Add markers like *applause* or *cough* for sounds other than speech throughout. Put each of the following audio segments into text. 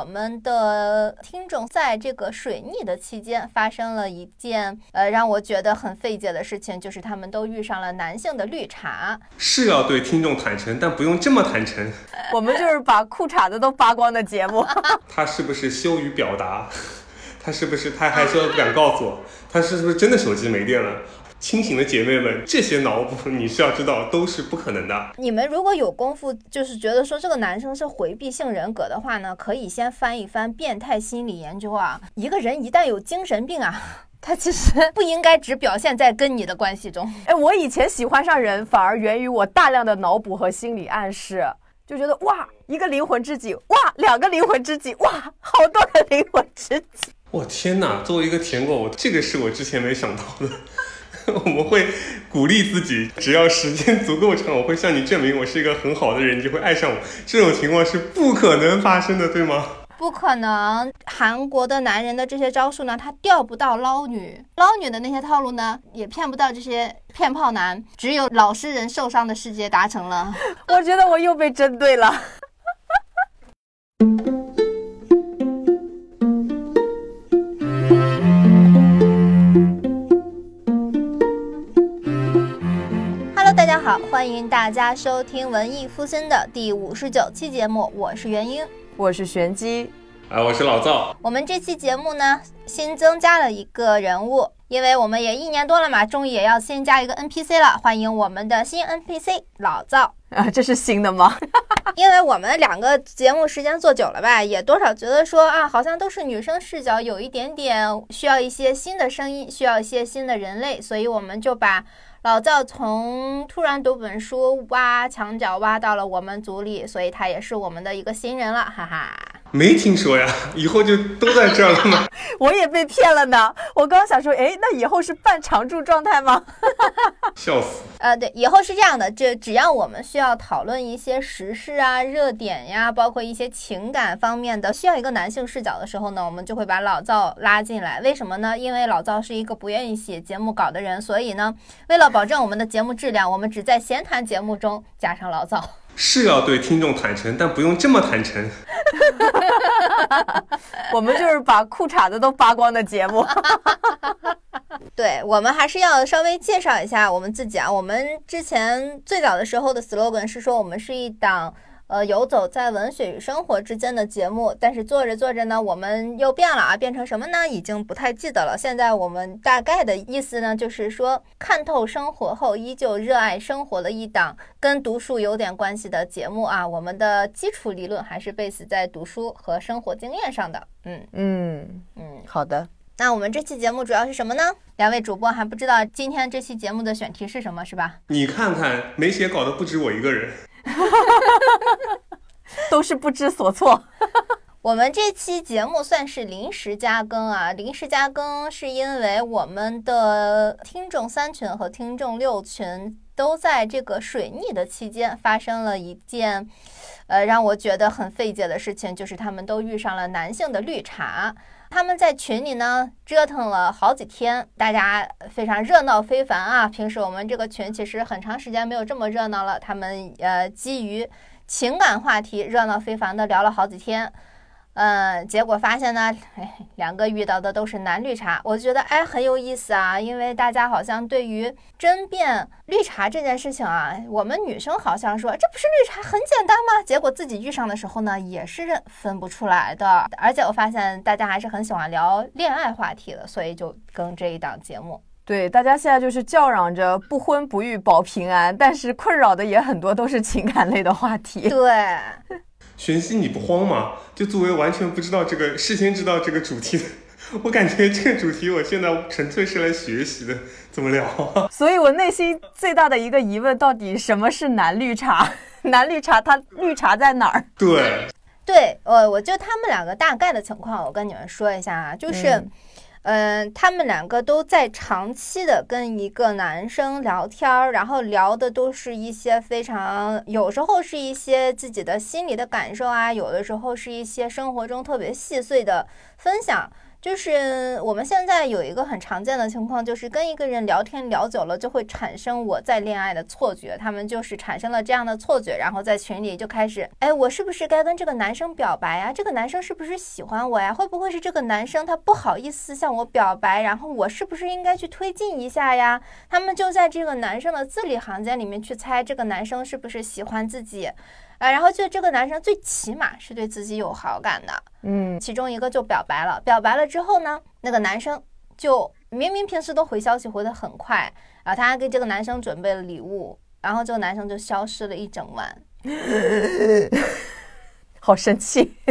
我们的听众在这个水逆的期间发生了一件呃让我觉得很费解的事情，就是他们都遇上了男性的绿茶。是要对听众坦诚，但不用这么坦诚。我们就是把裤衩子都扒光的节目。*laughs* 他是不是羞于表达？*laughs* 他是不是太害羞不敢告诉我？*laughs* 他是不是真的手机没电了？清醒的姐妹们，这些脑补你是要知道都是不可能的。你们如果有功夫，就是觉得说这个男生是回避性人格的话呢，可以先翻一翻变态心理研究啊。一个人一旦有精神病啊，*laughs* 他其实不应该只表现在跟你的关系中。哎，我以前喜欢上人，反而源于我大量的脑补和心理暗示，就觉得哇，一个灵魂知己，哇，两个灵魂知己，哇，好多个灵魂知己。我天哪！作为一个舔狗，我这个是我之前没想到的。*laughs* 我们会鼓励自己，只要时间足够长，我会向你证明我是一个很好的人，你就会爱上我。这种情况是不可能发生的，对吗？不可能。韩国的男人的这些招数呢，他钓不到捞女，捞女的那些套路呢，也骗不到这些骗炮男。只有老实人受伤的世界达成了。*laughs* 我觉得我又被针对了。家好，欢迎大家收听文艺复兴的第五十九期节目，我是元英，我是玄机，啊，我是老赵。我们这期节目呢，新增加了一个人物，因为我们也一年多了嘛，终于也要新加一个 NPC 了。欢迎我们的新 NPC 老赵啊，这是新的吗？*laughs* 因为我们两个节目时间做久了吧，也多少觉得说啊，好像都是女生视角，有一点点需要一些新的声音，需要一些新的人类，所以我们就把。老赵从突然读本书挖墙角挖到了我们组里，所以他也是我们的一个新人了，哈哈。没听说呀，*laughs* 以后就都在这儿了吗？*laughs* 我也被骗了呢。我刚想说，哎，那以后是半常驻状态吗？*laughs* 笑死。呃，对，以后是这样的，这只要我们需要讨论一些时事啊、热点呀，包括一些情感方面的，需要一个男性视角的时候呢，我们就会把老赵拉进来。为什么呢？因为老赵是一个不愿意写节目稿的人，所以呢，为了保证我们的节目质量，我们只在闲谈节目中加上老赵。是要对听众坦诚，但不用这么坦诚。*laughs* 我们就是把裤衩子都扒光的节目。*laughs* 对我们还是要稍微介绍一下我们自己啊。我们之前最早的时候的 slogan 是说，我们是一档。呃，游走在文学与生活之间的节目，但是做着做着呢，我们又变了啊，变成什么呢？已经不太记得了。现在我们大概的意思呢，就是说看透生活后依旧热爱生活的一档跟读书有点关系的节目啊。我们的基础理论还是 base 在读书和生活经验上的。嗯嗯嗯，好的。那我们这期节目主要是什么呢？两位主播还不知道今天这期节目的选题是什么，是吧？你看看，没写稿的不止我一个人。*laughs* 都是不知所措。*laughs* 我们这期节目算是临时加更啊，临时加更是因为我们的听众三群和听众六群都在这个水逆的期间发生了一件，呃，让我觉得很费解的事情，就是他们都遇上了男性的绿茶。他们在群里呢折腾了好几天，大家非常热闹非凡啊！平时我们这个群其实很长时间没有这么热闹了。他们呃基于情感话题热闹非凡的聊了好几天。嗯，结果发现呢，两个遇到的都是男绿茶，我觉得哎很有意思啊，因为大家好像对于争辩绿茶这件事情啊，我们女生好像说这不是绿茶很简单吗？结果自己遇上的时候呢，也是分不出来的。而且我发现大家还是很喜欢聊恋爱话题的，所以就更这一档节目。对，大家现在就是叫嚷着不婚不育保平安，但是困扰的也很多，都是情感类的话题。*laughs* 对。玄熙，你不慌吗？就作为完全不知道这个，事先知道这个主题的，*laughs* 我感觉这个主题我现在纯粹是来学习的，怎么聊？*laughs* 所以我内心最大的一个疑问，到底什么是男绿茶？*laughs* 男绿茶，它绿茶在哪儿？对，对，呃，我就他们两个大概的情况，我跟你们说一下啊，就是。嗯，嗯他们两个都在长期的跟一个男生聊天儿，然后聊的都是一些非常，有时候是一些自己的心里的感受啊，有的时候是一些生活中特别细碎的分享。就是我们现在有一个很常见的情况，就是跟一个人聊天聊久了，就会产生我在恋爱的错觉。他们就是产生了这样的错觉，然后在群里就开始，哎，我是不是该跟这个男生表白呀？这个男生是不是喜欢我呀？会不会是这个男生他不好意思向我表白？然后我是不是应该去推进一下呀？他们就在这个男生的字里行间里面去猜这个男生是不是喜欢自己。啊，然后就这个男生最起码是对自己有好感的，嗯，其中一个就表白了，表白了之后呢，那个男生就明明平时都回消息回的很快，啊，他还给这个男生准备了礼物，然后这个男生就消失了一整晚，*laughs* 好生气，*laughs*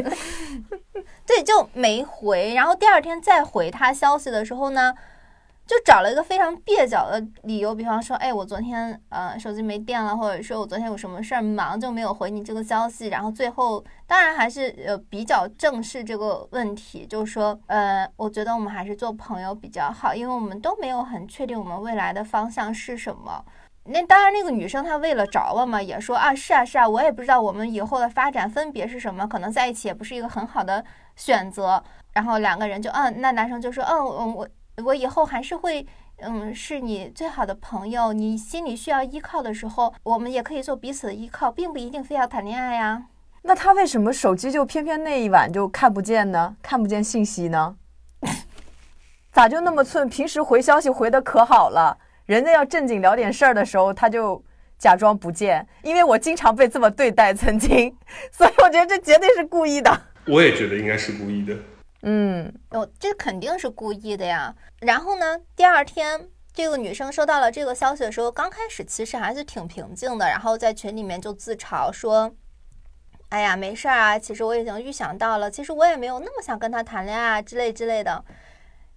对，就没回，然后第二天再回他消息的时候呢。就找了一个非常蹩脚的理由，比方说，哎，我昨天呃手机没电了，或者说我昨天有什么事儿忙就没有回你这个消息。然后最后当然还是呃比较正视这个问题，就是说，呃，我觉得我们还是做朋友比较好，因为我们都没有很确定我们未来的方向是什么。那当然，那个女生她为了着了嘛，也说啊，是啊是啊，我也不知道我们以后的发展分别是什么，可能在一起也不是一个很好的选择。然后两个人就嗯，那男生就说，嗯嗯我。我以后还是会，嗯，是你最好的朋友。你心里需要依靠的时候，我们也可以做彼此的依靠，并不一定非要谈恋爱呀。那他为什么手机就偏偏那一晚就看不见呢？看不见信息呢？*laughs* 咋就那么寸？平时回消息回的可好了，人家要正经聊点事儿的时候，他就假装不见。因为我经常被这么对待，曾经，*laughs* 所以我觉得这绝对是故意的。我也觉得应该是故意的。嗯，哦，这肯定是故意的呀。然后呢，第二天这个女生收到了这个消息的时候，刚开始其实还是挺平静的，然后在群里面就自嘲说：“哎呀，没事儿啊，其实我已经预想到了，其实我也没有那么想跟他谈恋爱之类之类的。”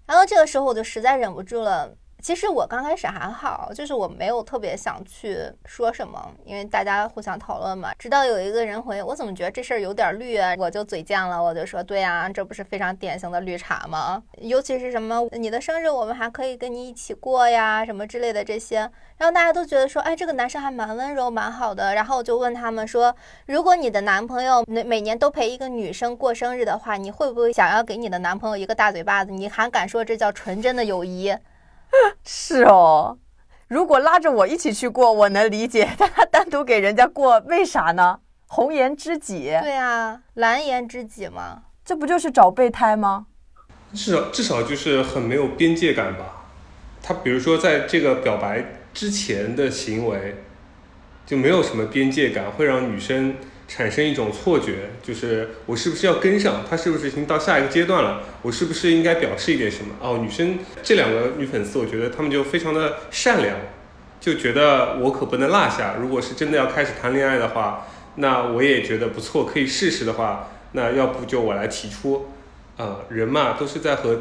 然后这个时候我就实在忍不住了。其实我刚开始还好，就是我没有特别想去说什么，因为大家互相讨论嘛。直到有一个人回我，怎么觉得这事儿有点绿啊？我就嘴贱了，我就说，对呀，这不是非常典型的绿茶吗？尤其是什么你的生日，我们还可以跟你一起过呀，什么之类的这些。然后大家都觉得说，哎，这个男生还蛮温柔，蛮好的。然后我就问他们说，如果你的男朋友每每年都陪一个女生过生日的话，你会不会想要给你的男朋友一个大嘴巴子？你还敢说这叫纯真的友谊？*laughs* 是哦，如果拉着我一起去过，我能理解。*laughs* 但他单独给人家过，为啥呢？红颜知己。对啊，蓝颜知己嘛，这不就是找备胎吗？至少至少就是很没有边界感吧。他比如说在这个表白之前的行为，就没有什么边界感，会让女生。产生一种错觉，就是我是不是要跟上他？是不是已经到下一个阶段了？我是不是应该表示一点什么？哦，女生这两个女粉丝，我觉得她们就非常的善良，就觉得我可不能落下。如果是真的要开始谈恋爱的话，那我也觉得不错，可以试试的话，那要不就我来提出。啊，人嘛，都是在和。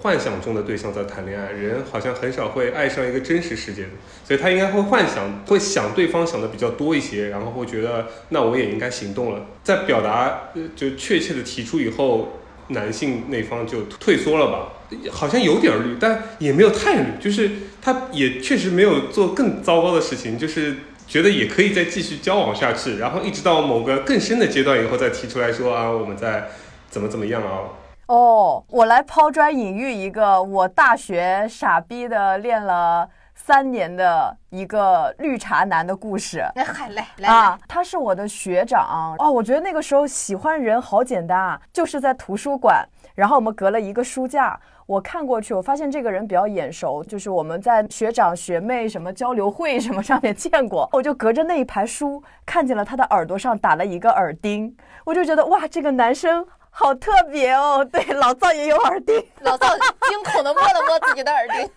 幻想中的对象在谈恋爱，人好像很少会爱上一个真实世界的，所以他应该会幻想，会想对方想的比较多一些，然后会觉得那我也应该行动了。在表达就确切的提出以后，男性那方就退缩了吧？好像有点绿，但也没有太绿，就是他也确实没有做更糟糕的事情，就是觉得也可以再继续交往下去，然后一直到某个更深的阶段以后再提出来说啊，我们再怎么怎么样啊。哦，我来抛砖引玉一个我大学傻逼的练了三年的一个绿茶男的故事。那还来来啊，他是我的学长哦。我觉得那个时候喜欢人好简单啊，就是在图书馆，然后我们隔了一个书架，我看过去，我发现这个人比较眼熟，就是我们在学长学妹什么交流会什么上面见过，我就隔着那一排书看见了他的耳朵上打了一个耳钉，我就觉得哇，这个男生。好特别哦！*laughs* 对，老赵也有耳钉，*laughs* 老赵惊恐的摸了摸自己的耳钉，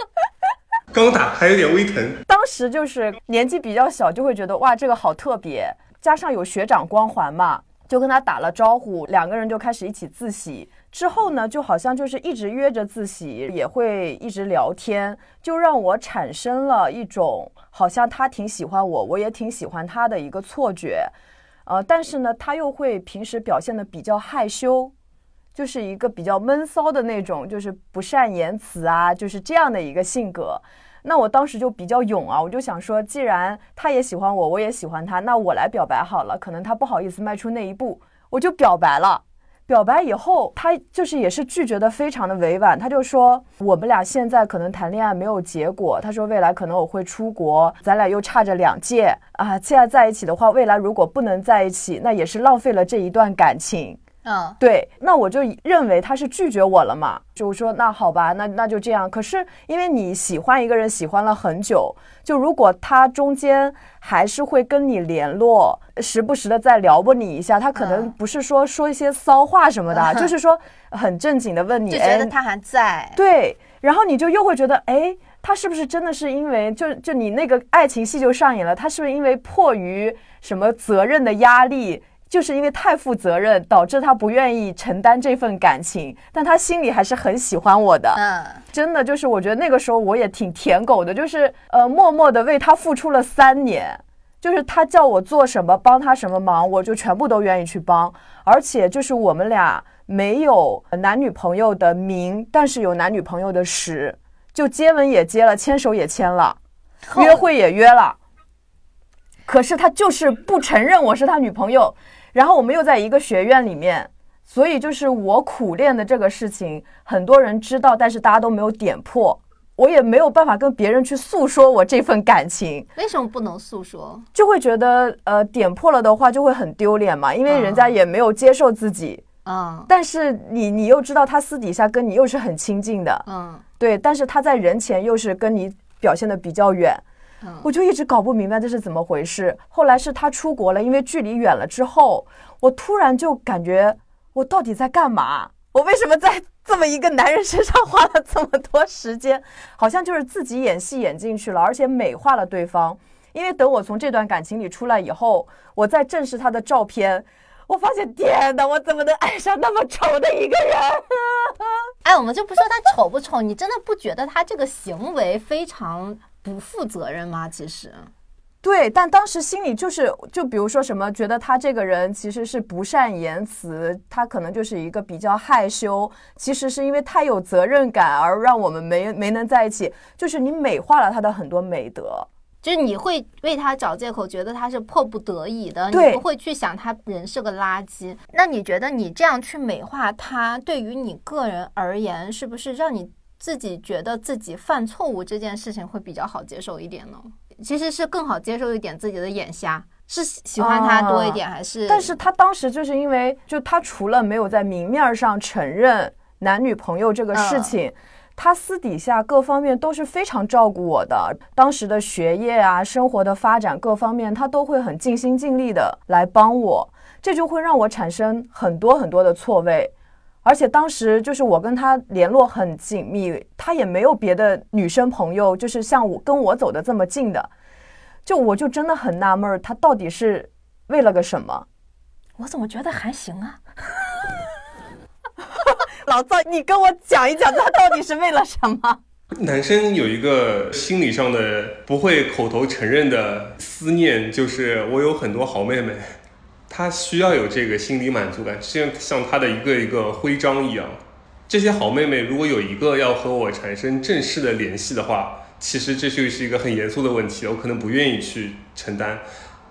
*laughs* 刚打还有点微疼。当时就是年纪比较小，就会觉得哇，这个好特别，加上有学长光环嘛，就跟他打了招呼，两个人就开始一起自习。之后呢，就好像就是一直约着自习，也会一直聊天，就让我产生了一种好像他挺喜欢我，我也挺喜欢他的一个错觉。呃，但是呢，他又会平时表现的比较害羞，就是一个比较闷骚的那种，就是不善言辞啊，就是这样的一个性格。那我当时就比较勇啊，我就想说，既然他也喜欢我，我也喜欢他，那我来表白好了。可能他不好意思迈出那一步，我就表白了。表白以后，他就是也是拒绝的非常的委婉，他就说我们俩现在可能谈恋爱没有结果，他说未来可能我会出国，咱俩又差着两届啊，现在在一起的话，未来如果不能在一起，那也是浪费了这一段感情。嗯，对，那我就认为他是拒绝我了嘛，就说那好吧，那那就这样。可是因为你喜欢一个人，喜欢了很久，就如果他中间还是会跟你联络，时不时的再撩拨你一下，他可能嗯不是说说一些骚话什么的，*laughs* 就是说很正经的问你，就觉得哎他还在。对，然后你就又会觉得，哎，他是不是真的是因为就就你那个爱情戏就上演了？他是不是因为迫于什么责任的压力？就是因为太负责任，导致他不愿意承担这份感情，但他心里还是很喜欢我的。嗯，真的就是，我觉得那个时候我也挺舔狗的，就是呃，默默的为他付出了三年，就是他叫我做什么，帮他什么忙，我就全部都愿意去帮，而且就是我们俩没有男女朋友的名，但是有男女朋友的实，就接吻也接了，牵手也牵了，约会也约了，可是他就是不承认我是他女朋友，然后我们又在一个学院里面。所以就是我苦练的这个事情，很多人知道，但是大家都没有点破，我也没有办法跟别人去诉说我这份感情，为什么不能诉说？就会觉得呃点破了的话就会很丢脸嘛，因为人家也没有接受自己，嗯。但是你你又知道他私底下跟你又是很亲近的，嗯。对，但是他在人前又是跟你表现的比较远，嗯我就一直搞不明白这是怎么回事。后来是他出国了，因为距离远了之后，我突然就感觉我到底在干嘛？我为什么在这么一个男人身上花了这么多时间？好像就是自己演戏演进去了，而且美化了对方。因为等我从这段感情里出来以后，我再正视他的照片，我发现天哪，我怎么能爱上那么丑的一个人？哎，我们就不说他丑不丑，你真的不觉得他这个行为非常不负责任吗？其实，对，但当时心里就是，就比如说什么，觉得他这个人其实是不善言辞，他可能就是一个比较害羞，其实是因为太有责任感而让我们没没能在一起，就是你美化了他的很多美德。就是你会为他找借口，觉得他是迫不得已的，你不会去想他人是个垃圾。那你觉得你这样去美化他，对于你个人而言，是不是让你自己觉得自己犯错误这件事情会比较好接受一点呢？其实是更好接受一点自己的眼瞎，是喜欢他多一点，还是？但是他当时就是因为，就他除了没有在明面上承认男女朋友这个事情。他私底下各方面都是非常照顾我的，当时的学业啊、生活的发展各方面，他都会很尽心尽力的来帮我，这就会让我产生很多很多的错位。而且当时就是我跟他联络很紧密，他也没有别的女生朋友，就是像我跟我走的这么近的，就我就真的很纳闷儿，他到底是为了个什么？我怎么觉得还行啊？*laughs* 老赵，你跟我讲一讲，他到底是为了什么？男生有一个心理上的不会口头承认的思念，就是我有很多好妹妹，他需要有这个心理满足感，就像像他的一个一个徽章一样。这些好妹妹如果有一个要和我产生正式的联系的话，其实这就是一个很严肃的问题，我可能不愿意去承担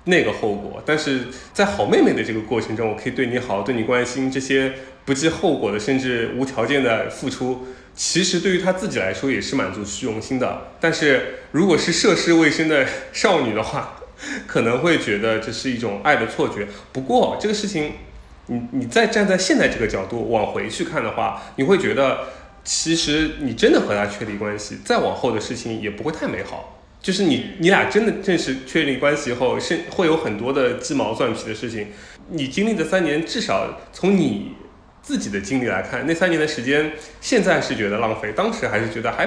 那个后果。但是在好妹妹的这个过程中，我可以对你好，对你关心，这些不计后果的，甚至无条件的付出，其实对于她自己来说也是满足虚荣心的。但是如果是涉世未深的少女的话，可能会觉得这是一种爱的错觉。不过这个事情，你你再站在现在这个角度往回去看的话，你会觉得，其实你真的和他确立关系，再往后的事情也不会太美好。就是你你俩真的正式确立关系后，是会有很多的鸡毛蒜皮的事情。你经历的三年，至少从你自己的经历来看，那三年的时间，现在是觉得浪费，当时还是觉得还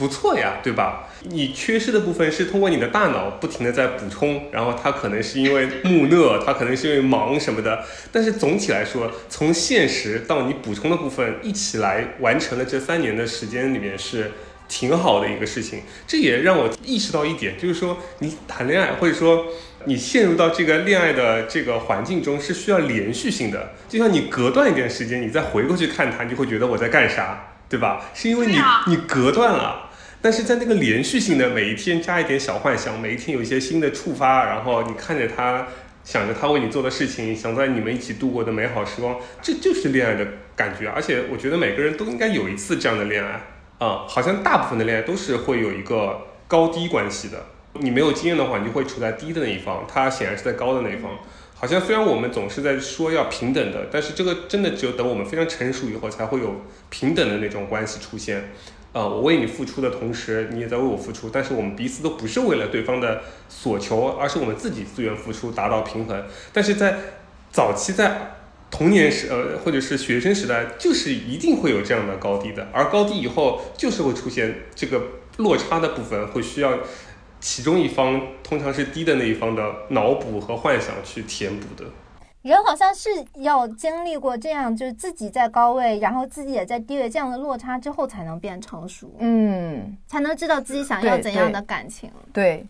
不错呀，对吧？你缺失的部分是通过你的大脑不停的在补充，然后它可能是因为木讷，它可能是因为忙什么的，但是总体来说，从现实到你补充的部分一起来完成了这三年的时间里面是挺好的一个事情。这也让我意识到一点，就是说你谈恋爱或者说你陷入到这个恋爱的这个环境中是需要连续性的，就像你隔断一段时间，你再回过去看它，你就会觉得我在干啥，对吧？是因为你你隔断了。但是在那个连续性的每一天加一点小幻想，每一天有一些新的触发，然后你看着他想着他为你做的事情，想在你们一起度过的美好时光，这就是恋爱的感觉。而且我觉得每个人都应该有一次这样的恋爱啊、好像大部分的恋爱都是会有一个高低关系的。你没有经验的话，你就会处在低的那一方，他显然是在高的那一方。好像虽然我们总是在说要平等的，但是这个真的只有等我们非常成熟以后，才会有平等的那种关系出现。呃，我为你付出的同时，你也在为我付出，但是我们彼此都不是为了对方的所求，而是我们自己自愿付出，达到平衡。但是在早期在童年时，呃，或者是学生时代，就是一定会有这样的高低的，而高低以后就是会出现这个落差的部分，会需要其中一方，通常是低的那一方的脑补和幻想去填补的。人好像是要经历过这样，就是自己在高位，然后自己也在低位这样的落差之后，才能变成熟，嗯，才能知道自己想要怎样的感情。对，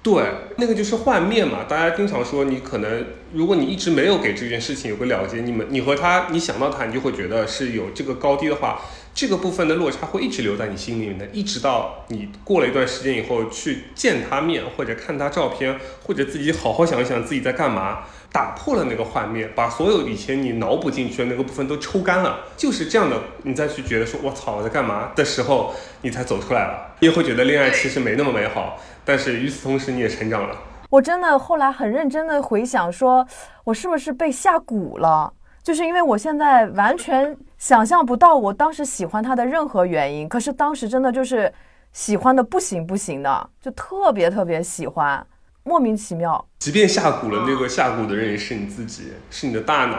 对，那个就是换面嘛。大家经常说，你可能如果你一直没有给这件事情有个了解，你们你和他，你想到他，你就会觉得是有这个高低的话，这个部分的落差会一直留在你心里面的，一直到你过了一段时间以后去见他面，或者看他照片，或者自己好好想一想自己在干嘛。打破了那个幻灭，把所有以前你脑补进去的那个部分都抽干了，就是这样的，你再去觉得说“我操，我在干嘛”的时候，你才走出来了。你也会觉得恋爱其实没那么美好，但是与此同时你也成长了。我真的后来很认真的回想说，我是不是被下蛊了？就是因为我现在完全想象不到我当时喜欢他的任何原因，可是当时真的就是喜欢的不行不行的，就特别特别喜欢，莫名其妙。即便下蛊了，那个下蛊的人也是你自己，是你的大脑。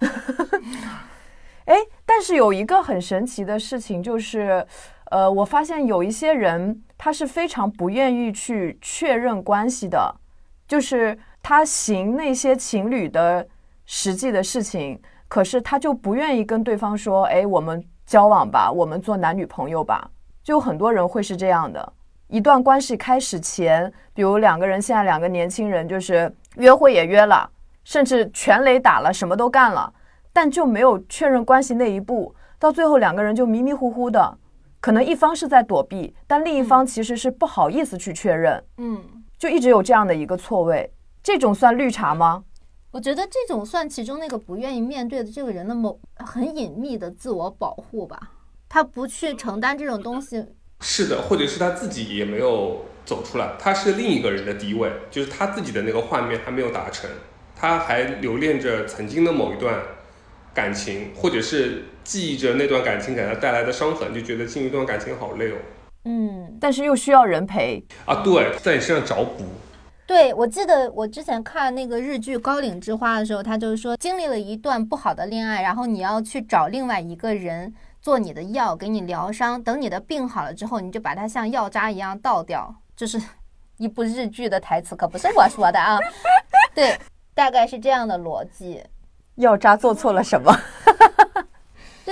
*laughs* 哎，但是有一个很神奇的事情就是，呃，我发现有一些人他是非常不愿意去确认关系的，就是他行那些情侣的实际的事情，可是他就不愿意跟对方说，哎，我们交往吧，我们做男女朋友吧。就很多人会是这样的，一段关系开始前，比如两个人现在两个年轻人就是约会也约了，甚至全垒打了，什么都干了。但就没有确认关系那一步，到最后两个人就迷迷糊糊的，可能一方是在躲避，但另一方其实是不好意思去确认，嗯，就一直有这样的一个错位。这种算绿茶吗？我觉得这种算其中那个不愿意面对的这个人的某很隐秘的自我保护吧，他不去承担这种东西。是的，或者是他自己也没有走出来，他是另一个人的敌位，就是他自己的那个画面还没有达成，他还留恋着曾经的某一段感情，或者是记忆着那段感情给他带来的伤痕，就觉得进入一段感情好累哦。嗯，但是又需要人陪。啊，对，在你身上找补。对，我记得我之前看那个日剧《高岭之花》的时候，他就是说经历了一段不好的恋爱，然后你要去找另外一个人做你的药，给你疗伤。等你的病好了之后，你就把它像药渣一样倒掉。这是一部日剧的台词，可不是我说的啊。*laughs* 对，大概是这样的逻辑。药渣做错了什么？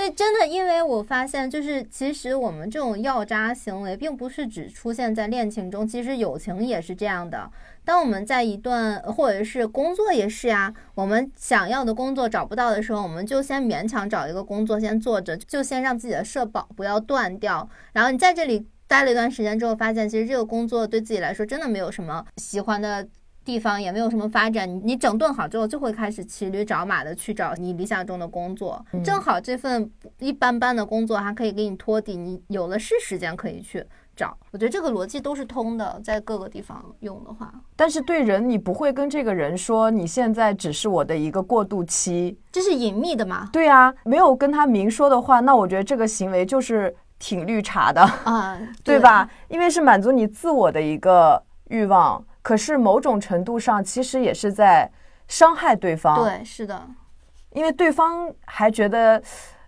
对，真的，因为我发现，就是其实我们这种药渣行为，并不是只出现在恋情中，其实友情也是这样的。当我们在一段或者是工作也是呀，我们想要的工作找不到的时候，我们就先勉强找一个工作先做着，就先让自己的社保不要断掉。然后你在这里待了一段时间之后，发现其实这个工作对自己来说真的没有什么喜欢的地方，也没有什么发展。你你整顿好之后，就会开始骑驴找马的去找你理想中的工作。正好这份一般般的工作还可以给你托底，你有了是时间可以去找。我觉得这个逻辑都是通的，在各个地方用的话，但是对人，你不会跟这个人说你现在只是我的一个过渡期。这是隐秘的嘛？对啊，没有跟他明说的话，那我觉得这个行为就是挺绿茶的。啊，对 *laughs* 吧？因为是满足你自我的一个欲望，可是某种程度上其实也是在伤害对方。，对，是的，因为对方还觉得，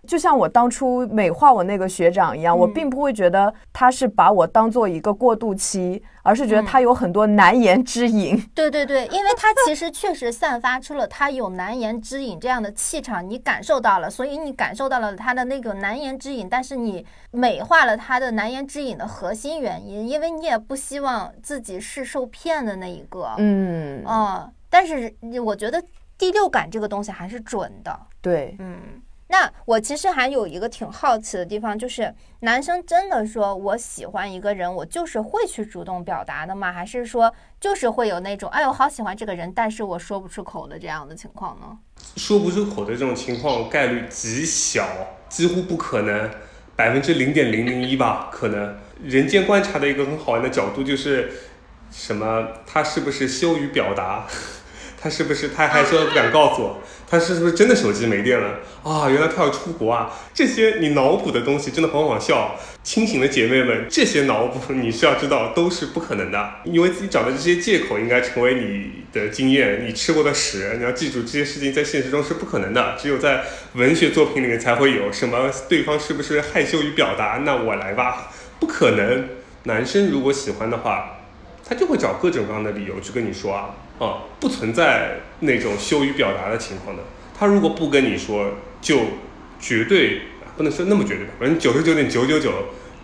就像我当初美化我那个学长一样，我并不会觉得他是把我当做一个过渡期，而是觉得他有很多难言之隐。*laughs* 对对对，因为他其实确实散发出了他有难言之隐这样的气场，你感受到了，所以你感受到了他的那个难言之隐，但是你美化了他的难言之隐的核心原因，因为你也不希望自己是受骗的那一个，嗯，啊、但是我觉得第六感这个东西还是准的，对，嗯。那我其实还有一个挺好奇的地方，就是男生真的说我喜欢一个人，我就是会去主动表达的吗？还是说就是会有那种哎呦好喜欢这个人，但是我说不出口的这样的情况呢？说不出口的这种情况概率极小，几乎不可能，百分之零点零零一吧，可能。人间观察的一个很好玩的角度就是什么？他是不是羞于表达？*laughs* 他是不是太害羞不敢告诉我？他是不是真的手机没电了啊？原来他要出国啊！这些你脑补的东西真的很好笑。清醒的姐妹们，这些脑补你是要知道都是不可能的。因为自己找的这些借口应该成为你的经验，你吃过的屎。你要记住，这些事情在现实中是不可能的，只有在文学作品里面才会有。什么对方是不是害羞于表达？那我来吧，不可能。男生如果喜欢的话，他就会找各种各样的理由去跟你说啊。哦，不存在那种羞于表达的情况的。他如果不跟你说，就绝对不能说那么绝对吧，反正九十九点九九九，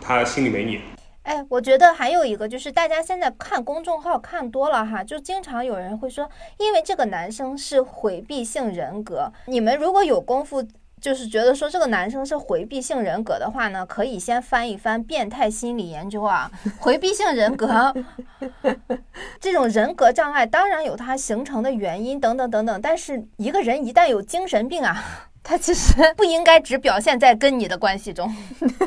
他心里没你。哎，我觉得还有一个就是，大家现在看公众号看多了哈，就经常有人会说，因为这个男生是回避性人格。你们如果有功夫。就是觉得说这个男生是回避性人格的话呢，可以先翻一翻变态心理研究啊。回避性人格这种人格障碍，当然有它形成的原因等等等等。但是一个人一旦有精神病啊，*laughs* 他其实不应该只表现在跟你的关系中。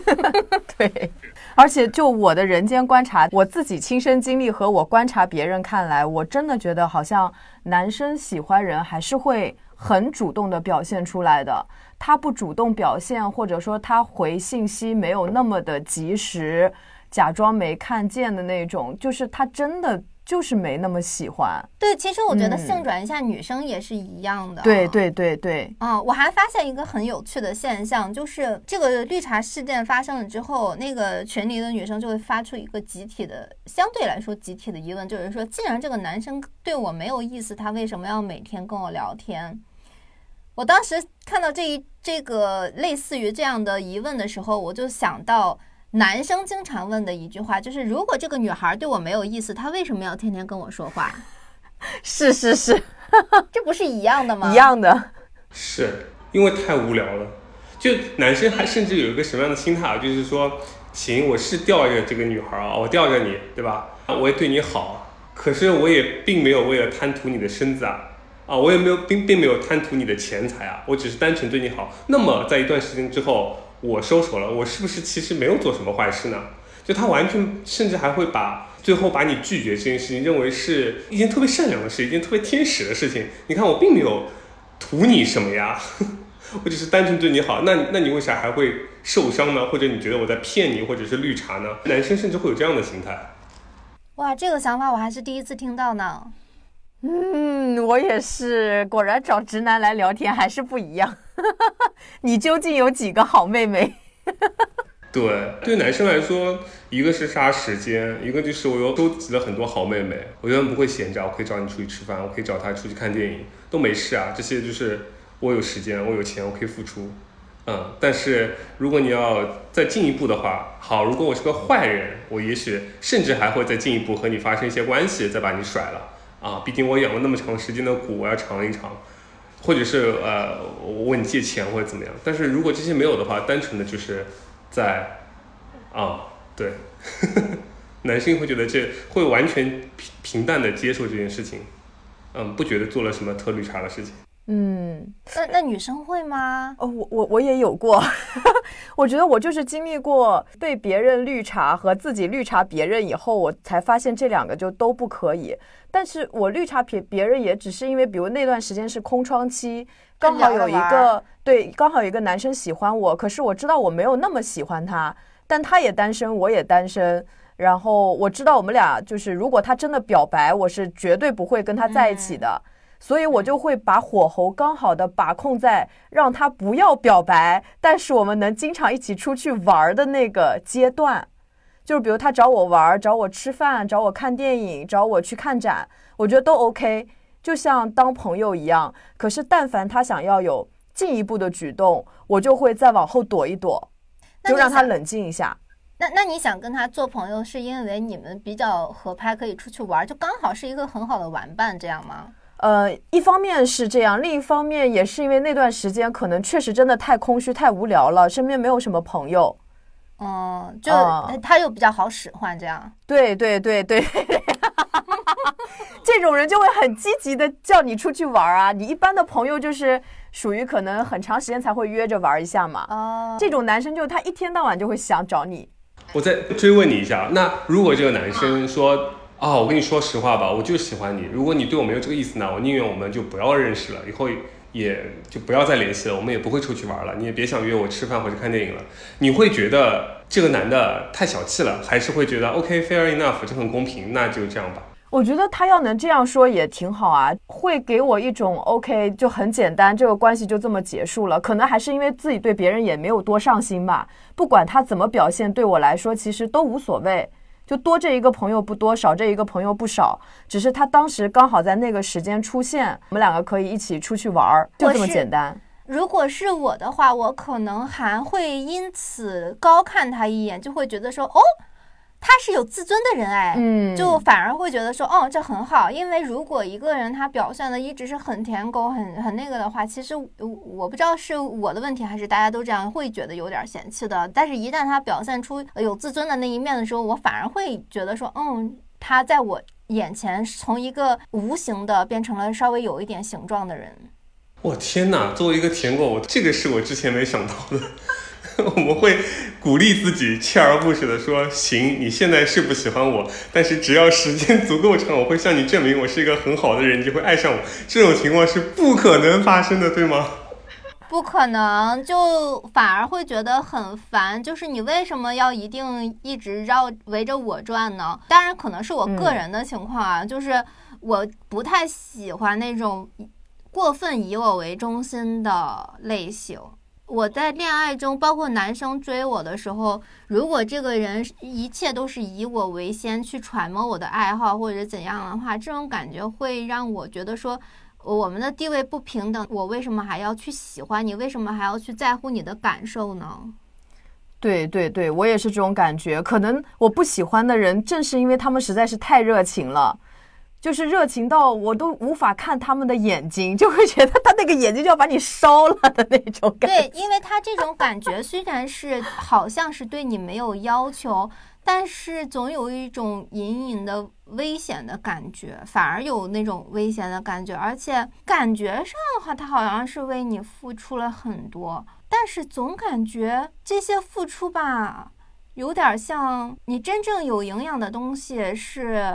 *laughs* 对，而且就我的人间观察，我自己亲身经历和我观察别人看来，我真的觉得好像男生喜欢人还是会很主动的表现出来的。他不主动表现，或者说他回信息没有那么的及时，假装没看见的那种，就是他真的就是没那么喜欢。对，其实我觉得性转一下，女生也是一样的。对对对对。啊，我还发现一个很有趣的现象，就是这个绿茶事件发生了之后，那个群里的女生就会发出一个集体的，相对来说集体的疑问，就是说，既然这个男生对我没有意思，他为什么要每天跟我聊天？我当时看到这一这个类似于这样的疑问的时候，我就想到男生经常问的一句话，就是如果这个女孩对我没有意思，她为什么要天天跟我说话？是 *laughs* 是是，*laughs* 这不是一样的吗？*laughs* 一样的，是因为太无聊了。就男生还甚至有一个什么样的心态啊？就是说，行，我是吊着这个女孩啊，我吊着你，对吧？我也对你好，可是我也并没有为了贪图你的身子啊。啊，我也没有并并没有贪图你的钱财啊，我只是单纯对你好。那么在一段时间之后，我收手了，我是不是其实没有做什么坏事呢？就他完全甚至还会把最后把你拒绝这件事情认为是一件特别善良的事，一件特别天使的事情。你看我并没有图你什么呀，*laughs* 我只是单纯对你好。那那你为啥还会受伤呢？或者你觉得我在骗你，或者是绿茶呢？男生甚至会有这样的心态。哇，这个想法我还是第一次听到呢。嗯，我也是。果然找直男来聊天还是不一样。*laughs* 你究竟有几个好妹妹？*laughs* 对，对男生来说，一个是杀时间，一个就是我又收集了很多好妹妹。我永远不会闲着，我可以找你出去吃饭，我可以找他出去看电影，都没事啊。这些就是我有时间，我有钱，我可以付出。嗯，但是如果你要再进一步的话，好，如果我是个坏人，我也许甚至还会再进一步和你发生一些关系，再把你甩了。啊，毕竟我养了那么长时间的股，我要尝一尝，或者是呃，我问你借钱或者怎么样。但是如果这些没有的话，单纯的就是在啊，对，*laughs* 男性会觉得这会完全平平淡的接受这件事情，嗯，不觉得做了什么特绿茶的事情。嗯，那那女生会吗？哦，我我我也有过，*laughs* 我觉得我就是经历过被别人绿茶和自己绿茶别人以后，我才发现这两个就都不可以。但是我绿茶别别人也只是因为，比如那段时间是空窗期，刚好有一个对，刚好有一个男生喜欢我，可是我知道我没有那么喜欢他，但他也单身，我也单身，然后我知道我们俩就是如果他真的表白，我是绝对不会跟他在一起的。所以我就会把火候刚好的把控在让他不要表白，但是我们能经常一起出去玩的那个阶段，就是比如他找我玩、找我吃饭、找我看电影、找我去看展，我觉得都 OK，就像当朋友一样。可是但凡他想要有进一步的举动，我就会再往后躲一躲，就让他冷静一下。那那你想跟他做朋友，是因为你们比较合拍，可以出去玩，就刚好是一个很好的玩伴，这样吗？呃，一方面是这样，另一方面也是因为那段时间可能确实真的太空虚、太无聊了，身边没有什么朋友。嗯，就他又比较好使唤，这样。对对对对，*laughs* 这种人就会很积极的叫你出去玩啊。你一般的朋友就是属于可能很长时间才会约着玩一下嘛。哦，这种男生就他一天到晚就会想找你。我再追问你一下，那如果这个男生说啊、我跟你说实话吧，我就喜欢你，如果你对我没有这个意思呢，我宁愿我们就不要认识了，以后也就不要再联系了，我们也不会出去玩了，你也别想约我吃饭或者看电影了。你会觉得这个男的太小气了，还是会觉得 OK fair enough 这很公平，那就这样吧？我觉得他要能这样说也挺好啊，会给我一种 OK 就很简单，这个关系就这么结束了。可能还是因为自己对别人也没有多上心吧，不管他怎么表现，对我来说其实都无所谓。就多这一个朋友不多，少这一个朋友不少，只是他当时刚好在那个时间出现，我们两个可以一起出去玩儿，就这么简单。如果是我的话，我可能还会因此高看他一眼，就会觉得说，哦，他是有自尊的人哎，嗯就反而会觉得说，哦，这很好。因为如果一个人他表现的一直是很舔狗、很很那个的话，其实我我不知道是我的问题还是大家都这样会觉得有点嫌弃的。但是，一旦他表现出有自尊的那一面的时候，我反而会觉得说，嗯，他在我眼前从一个无形的变成了稍微有一点形状的人。我天哪！作为一个舔狗，我这个是我之前没想到的。*laughs* 我们会鼓励自己，锲而不舍的说：“行，你现在是不喜欢我，但是只要时间足够长，我会向你证明我是一个很好的人，你就会爱上我。”这种情况是不可能发生的，对吗？不可能，就反而会觉得很烦。就是你为什么要一定一直绕围着我转呢？当然，可能是我个人的情况啊，就是我不太喜欢那种过分以我为中心的类型。我在恋爱中，包括男生追我的时候，如果这个人一切都是以我为先去揣摩我的爱好或者怎样的话，这种感觉会让我觉得说。我们的地位不平等，我为什么还要去喜欢你？为什么还要去在乎你的感受呢？对对对，我也是这种感觉。可能我不喜欢的人，正是因为他们实在是太热情了，就是热情到我都无法看他们的眼睛，就会觉得他那个眼睛就要把你烧了的那种感觉。对，因为他这种感觉虽然是好像是对你没有要求，但是总有一种隐隐的危险的感觉，反而有那种危险的感觉，而且感觉上的话，他好像是为你付出了很多，但是总感觉这些付出吧。有点像你真正有营养的东西是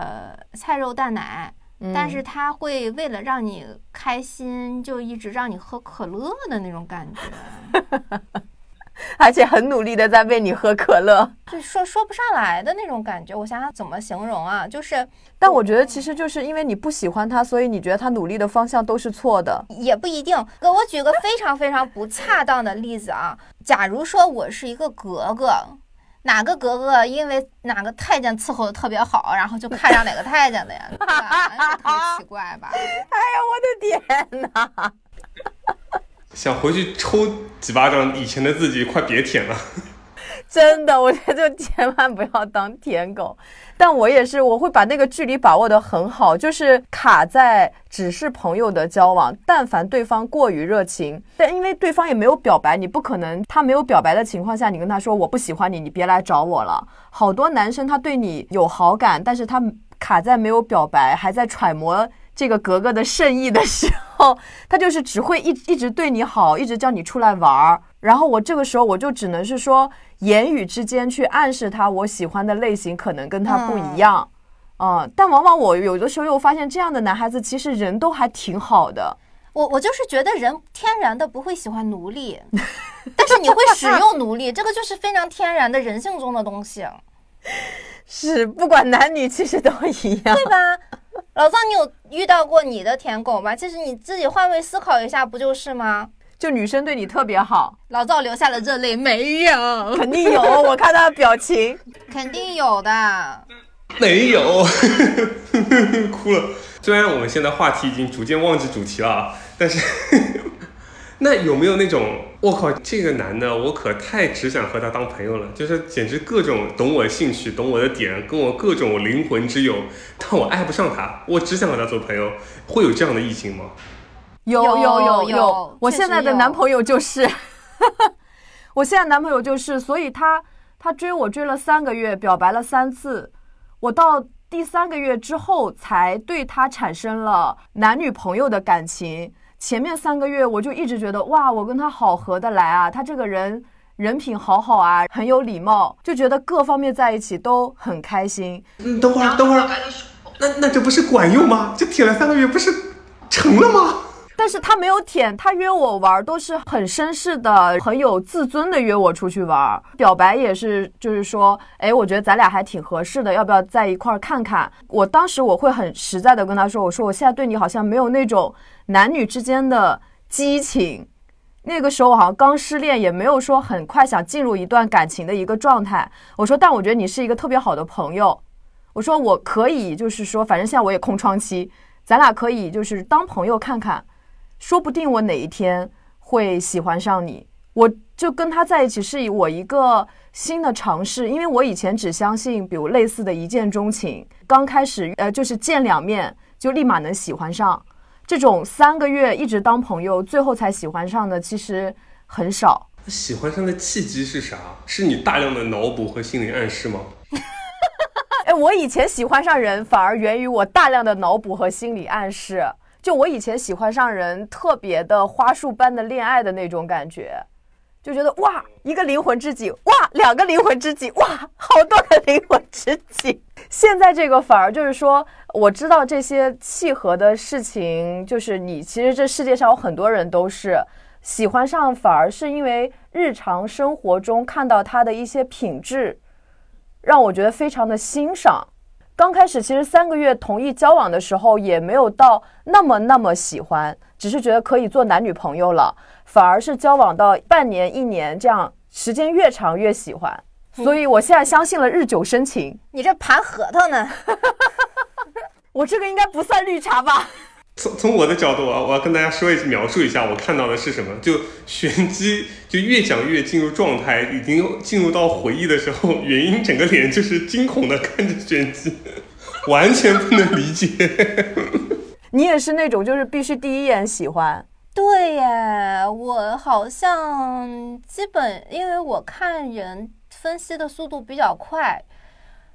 菜肉蛋奶，但是他会为了让你开心，就一直让你喝可乐的那种感觉，*laughs* 而且很努力的在喂你喝可乐。就说说不上来的那种感觉。我想想怎么形容啊，就是但我觉得其实就是因为你不喜欢他，所以你觉得他努力的方向都是错的。也不一定。给我举个非常非常不恰当的例子啊，假如说我是一个格格。哪个格格因为哪个太监伺候的特别好，然后就看上哪个太监了呀？*laughs* 对吧？特别奇怪吧？哎呀，我的天哪！想回去抽几巴掌以前的自己，快别舔了。真的，我觉得就千万不要当舔狗。*laughs* 但我也是，我会把那个距离把握得很好，就是卡在只是朋友的交往。但凡对方过于热情，但因为对方也没有表白，你不可能他没有表白的情况下，你跟他说我不喜欢你，你别来找我了。好多男生他对你有好感，但是他卡在没有表白，还在揣摩这个格格的圣意的时候，他就是只会一 *laughs* 一直对你好，一直叫你出来玩儿。然后我这个时候我就只能是说，言语之间去暗示他我喜欢的类型可能跟他不一样，嗯、但往往我有的时候又发现这样的男孩子其实人都还挺好的。我我就是觉得人天然的不会喜欢奴隶，*laughs* 但是你会使用奴隶，*laughs* 这个就是非常天然的人性中的东西，是，不管男女其实都一样。对吧？*laughs* 老张，你有遇到过你的舔狗吗？其实你自己换位思考一下，不就是吗？就女生对你特别好，老赵流下了热泪，没有，肯定有，*laughs* 我看他的表情。肯定有的。没有，*laughs* 哭了。虽然我们现在话题已经逐渐忘记主题了啊，但是那有没有那种我靠，这个男的我可太只想和他当朋友了，就是简直各种懂我兴趣、懂我的点，跟我各种灵魂之友，但我爱不上他，我只想和他做朋友，会有这样的异性吗？有有有有有我现在的男朋友就是，*laughs* 我现在男朋友就是，所以他他追我追了三个月，表白了三次，我到第三个月之后才对他产生了男女朋友的感情。前面三个月我就一直觉得哇，我跟他好合得来啊，他这个人人品好好啊，很有礼貌，就觉得各方面在一起都很开心。嗯，等会儿，等会儿，那那这不是管用吗？这舔了三个月，不是成了吗？但是他没有舔，他约我玩儿都是很绅士的，很有自尊的约我出去玩儿。表白也是，就是说，哎，我觉得咱俩还挺合适的，要不要在一块儿看看？我当时我会很实在的跟他说，我说我现在对你好像没有那种男女之间的激情。那个时候我好像刚失恋，也没有说很快想进入一段感情的一个状态。我说，但我觉得你是一个特别好的朋友。我说我可以，就是说，反正现在我也空窗期，咱俩可以就是当朋友看看。说不定我哪一天会喜欢上你，我就跟他在一起是以我一个新的尝试，因为我以前只相信，比如类似的一见钟情，刚开始呃就是见两面就立马能喜欢上，这种三个月一直当朋友，最后才喜欢上的其实很少。喜欢上的契机是啥？是你大量的脑补和心理暗示吗？*laughs* 哎，我以前喜欢上人，反而源于我大量的脑补和心理暗示。就我以前喜欢上人，特别的花束般的恋爱的那种感觉，就觉得哇，一个灵魂知己，哇，两个灵魂知己，哇，好多个灵魂知己。现在这个反而就是说，我知道这些契合的事情，就是你其实这世界上有很多人都是喜欢上，反而是因为日常生活中看到他的一些品质。让我觉得非常的欣赏。刚开始其实三个月同意交往的时候，也没有到那么那么喜欢，只是觉得可以做男女朋友了。反而是交往到半年、一年这样，时间越长越喜欢。*laughs* 所以我现在相信了日久生情。你这盘核桃呢？*laughs* 我这个应该不算绿茶吧？从从我的角度啊，我要跟大家说一描述一下我看到的是什么。就玄机 *laughs* 就越讲越进入状态，已经进入到回忆的时候，原因整个脸就是惊恐的看着玄机，完全不能理解。你也是那种就是必须第一眼喜欢，对耶，我好像基本因为我看人分析的速度比较快，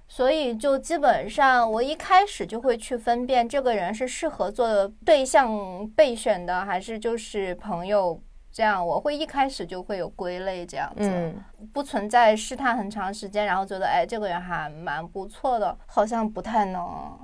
所以就基本上我一开始就会去分辨这个人是适合做对象备选的，还是就是朋友。这样我会一开始就会有归类，这样子、嗯，不存在试探很长时间，然后觉得哎这个人还蛮不错的，好像不太能。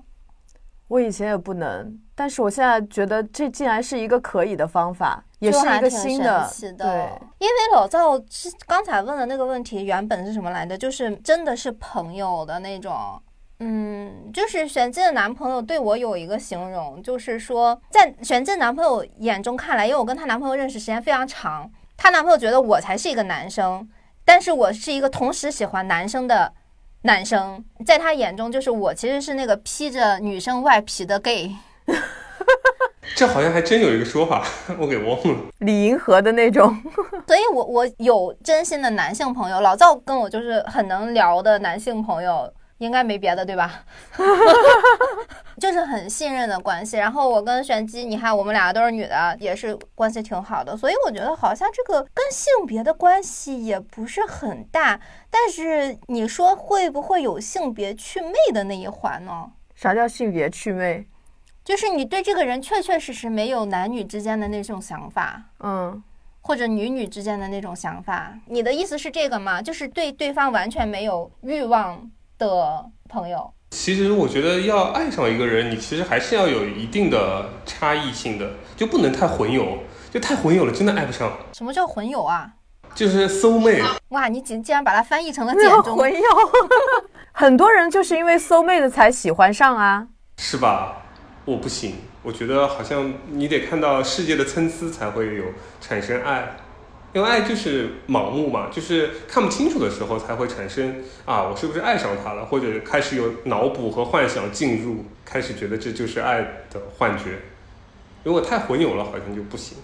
我以前也不能，但是我现在觉得这竟然是一个可以的方法，也是一个新的对。因为老赵是刚才问的那个问题，原本是什么来的？就是真的是朋友的那种。嗯，就是玄静的男朋友对我有一个形容，就是说，在玄静男朋友眼中看来，因为我跟她男朋友认识时间非常长，她男朋友觉得我才是一个男生，但是我是一个同时喜欢男生的男生，在他眼中，就是我其实是那个披着女生外皮的 gay。*laughs* 这好像还真有一个说法，*laughs* 我给忘了。李银河的那种，*laughs* 所以我我有真心的男性朋友，老赵跟我就是很能聊的男性朋友，应该没别的对吧？*laughs* 就是很信任的关系。然后我跟玄机，你看我们俩都是女的，也是关系挺好的。所以我觉得好像这个跟性别的关系也不是很大。但是你说会不会有性别祛魅的那一环呢？啥叫性别祛魅？就是你对这个人确确实实没有男女之间的那种想法。嗯，或者女女之间的那种想法，你的意思是这个吗？就是对对方完全没有欲望的朋友。其实我觉得要爱上一个人，你其实还是要有一定的差异性的，就不能太混有，就太混有了，真的爱不上。什么叫混有啊？就是 soul mate，哇，你竟竟然把它翻译成了简中，混有，*laughs* 很多人就是因为 soul mate 才喜欢上啊。是吧？我不行，我觉得好像你得看到世界的参差才会有产生爱，因为爱就是盲目嘛，就是看不清楚的时候才会产生啊，我是不是爱上他了，或者开始有脑补和幻想进入，开始觉得这就是爱的幻觉。如果太混有了，好像就不行。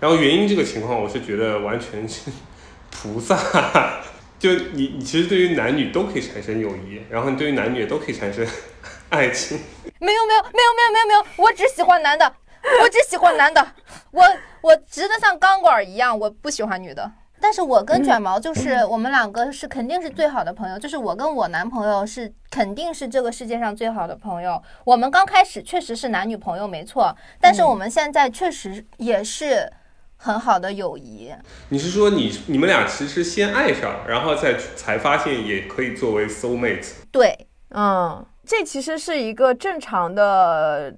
然后原因这个情况，我是觉得完全是 *laughs* 菩萨。就你，你其实对于男女都可以产生友谊，然后你对于男女也都可以产生 *laughs* 爱情。没有没有没有没有没有没有，我只喜欢男的，*laughs* 我只喜欢男的，我我直的像钢管一样，我不喜欢女的。但是我跟卷毛就是我们两个是肯定是最好的朋友，就是我跟我男朋友是肯定是这个世界上最好的朋友。我们刚开始确实是男女朋友没错，但是我们现在确实也是。很好的友谊，你是说你你们俩其实先爱上，然后再才发现也可以作为 soul mate？对，嗯，这其实是一个正常的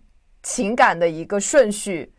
情感的一个顺序，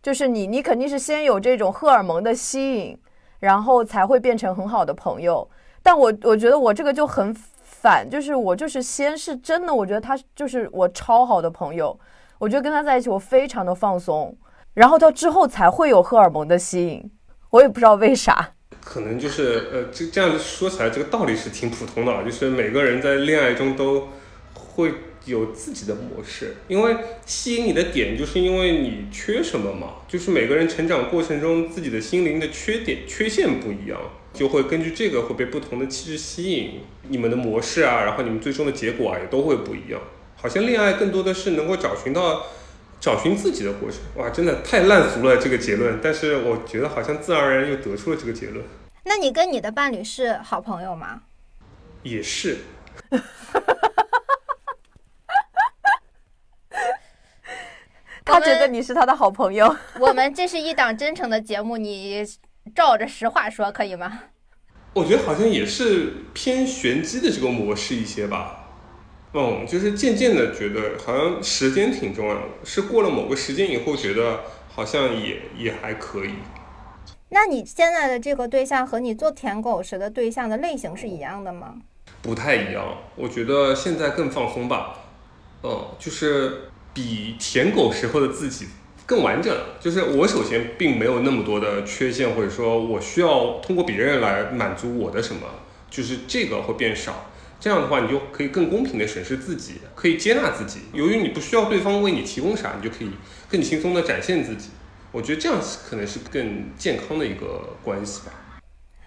就是你你肯定是先有这种荷尔蒙的吸引，然后才会变成很好的朋友。但我我觉得我这个就很反，就是我就是先是真的，我觉得他就是我超好的朋友，我觉得跟他在一起我非常的放松。然后到之后才会有荷尔蒙的吸引，我也不知道为啥。可能就是呃，这这样说起来，这个道理是挺普通的，就是每个人在恋爱中都会有自己的模式，因为吸引你的点就是因为你缺什么嘛，就是每个人成长过程中自己的心灵的缺点、缺陷不一样，就会根据这个会被不同的气质吸引，你们的模式啊，然后你们最终的结果啊也都会不一样。好像恋爱更多的是能够找寻到。找寻自己的过程，哇，真的太烂俗了这个结论，但是我觉得好像自然而然又得出了这个结论。那你跟你的伴侣是好朋友吗？也是。*laughs* 他觉得你是他的好朋友。*laughs* 我们这是一档真诚的节目，你照着实话说可以吗？我觉得好像也是偏玄机的这个模式一些吧。嗯，就是渐渐的觉得好像时间挺重要的，是过了某个时间以后，觉得好像也也还可以。那你现在的这个对象和你做舔狗时的对象的类型是一样的吗？不太一样，我觉得现在更放松吧。嗯，就是比舔狗时候的自己更完整。就是我首先并没有那么多的缺陷，或者说我需要通过别人来满足我的什么，就是这个会变少。这样的话，你就可以更公平的审视自己，可以接纳自己。由于你不需要对方为你提供啥，你就可以更轻松的展现自己。我觉得这样可能是更健康的一个关系吧。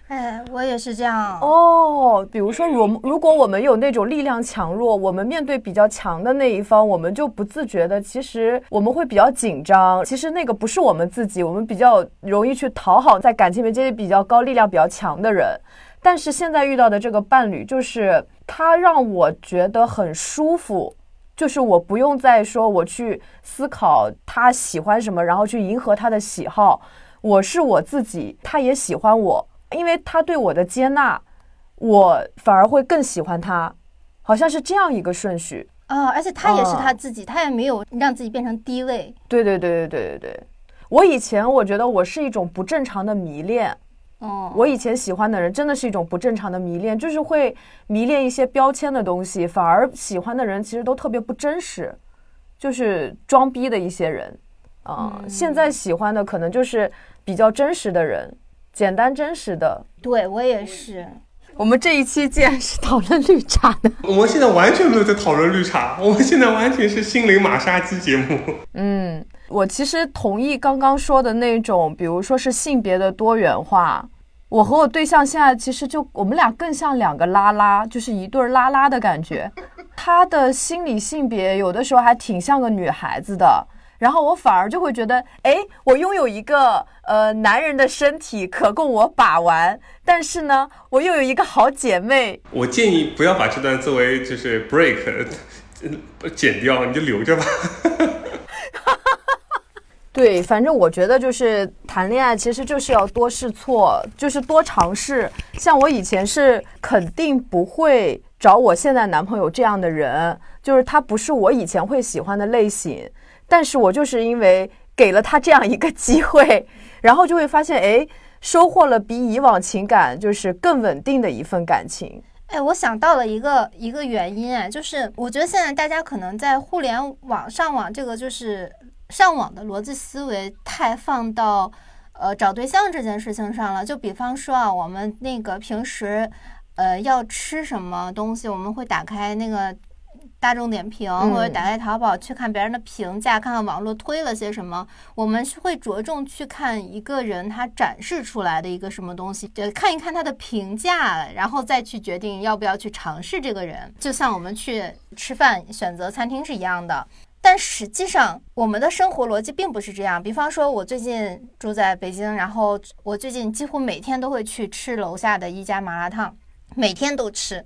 哎，我也是这样哦。比如说，如如果我们有那种力量强弱，我们面对比较强的那一方，我们就不自觉的，其实我们会比较紧张。其实那个不是我们自己，我们比较容易去讨好在感情里面阶级比较高、力量比较强的人。但是现在遇到的这个伴侣，就是他让我觉得很舒服，就是我不用再说我去思考他喜欢什么，然后去迎合他的喜好，我是我自己，他也喜欢我，因为他对我的接纳，我反而会更喜欢他，好像是这样一个顺序啊，而且他也是他自己，他也没有让自己变成低位。对对对对对对对，我以前我觉得我是一种不正常的迷恋。哦，我以前喜欢的人真的是一种不正常的迷恋，就是会迷恋一些标签的东西，反而喜欢的人其实都特别不真实，就是装逼的一些人。啊，现在喜欢的可能就是比较真实的人，简单真实的。对我也是。我们这一期竟然是讨论绿茶的，*laughs* 我们现在完全没有在讨论绿茶，我们现在完全是心灵马杀鸡节目。嗯。我其实同意刚刚说的那种，比如说是性别的多元化。我和我对象现在其实就我们俩更像两个拉拉，就是一对拉拉的感觉。他的心理性别有的时候还挺像个女孩子的，然后我反而就会觉得，哎，我拥有一个呃男人的身体可供我把玩，但是呢，我又有一个好姐妹。我建议不要把这段作为就是 break，*laughs* 剪掉，你就留着吧。对，反正我觉得就是谈恋爱，其实就是要多试错，就是多尝试。像我以前是肯定不会找我现在男朋友这样的人，就是他不是我以前会喜欢的类型。但是我就是因为给了他这样一个机会，*laughs* 然后就会发现，哎，收获了比以往情感就是更稳定的一份感情。哎，我想到了一个一个原因，哎，就是我觉得现在大家可能在互联网上网这个就是。上网的逻辑思维太放到，呃，找对象这件事情上了。就比方说啊，我们那个平时，呃，要吃什么东西，我们会打开那个大众点评，嗯或者打开淘宝去看别人的评价，看看网络推了些什么。我们是会着重去看一个人他展示出来的一个什么东西，就，看一看他的评价，然后再去决定要不要去尝试这个人。就像我们去吃饭选择餐厅是一样的。但实际上，我们的生活逻辑并不是这样。比方说，我最近住在北京，然后我最近几乎每天都会去吃楼下的一家麻辣烫，每天都吃。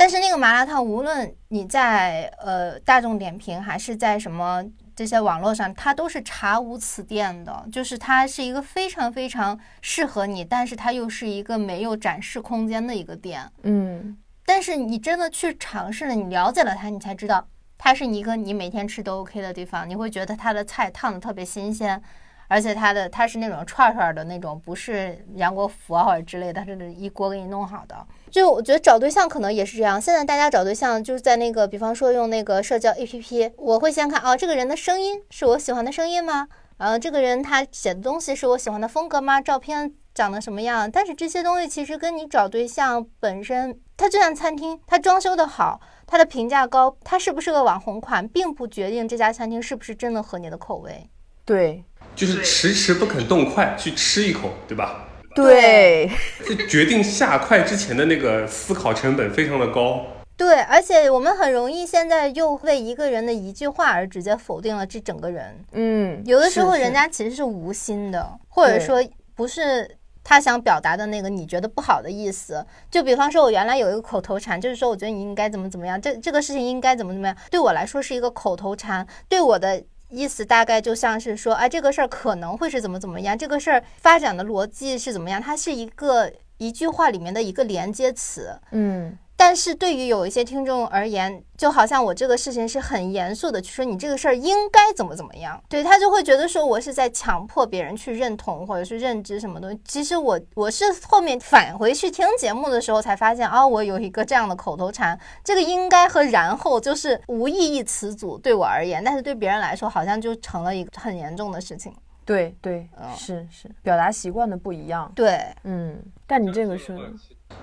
但是那个麻辣烫，无论你在呃大众点评还是在什么这些网络上，它都是查无此店的，就是它是一个非常非常适合你，但是它又是一个没有展示空间的一个店。嗯，但是你真的去尝试了，你了解了它，你才知道它是一个你每天吃都 OK 的地方。你会觉得它的菜烫的特别新鲜，而且它的它是那种串串的那种，不是杨国福啊或者之类的，它是一锅给你弄好的。就我觉得找对象可能也是这样。现在大家找对象就是在那个，比方说用那个社交 APP，我会先看哦，这个人的声音是我喜欢的声音吗？呃，这个人他写的东西是我喜欢的风格吗？照片长得什么样？但是这些东西其实跟你找对象本身，它就像餐厅，它装修的好，它的评价高，它是不是个网红款，并不决定这家餐厅是不是真的合你的口味。对就是迟迟不肯动筷去吃一口，对吧？对，*laughs* 就决定下筷之前的那个思考成本非常的高。对，而且我们很容易现在又为一个人的一句话而直接否定了这整个人。嗯，有的时候人家其实是无心的，或者说不是他想表达的那个你觉得不好的意思。就比方说，我原来有一个口头禅，就是说我觉得你应该怎么怎么样，这这个事情应该怎么怎么样，对我来说是一个口头禅，对我的。意思大概就像是说，哎，这个事儿可能会是怎么怎么样，这个事儿发展的逻辑是怎么样，它是一个一句话里面的一个连接词。嗯但是对于有一些听众而言，就好像我这个事情是很严肃的去说，你这个事儿应该怎么怎么样，对他就会觉得说我是在强迫别人去认同或者是认知什么东西。其实我我是后面返回去听节目的时候才发现，哦，我有一个这样的口头禅，这个应该和然后就是无意义词组对我而言，但是对别人来说好像就成了一个很严重的事情。对对嗯是是，表达习惯的不一样。对，嗯，但你这个是，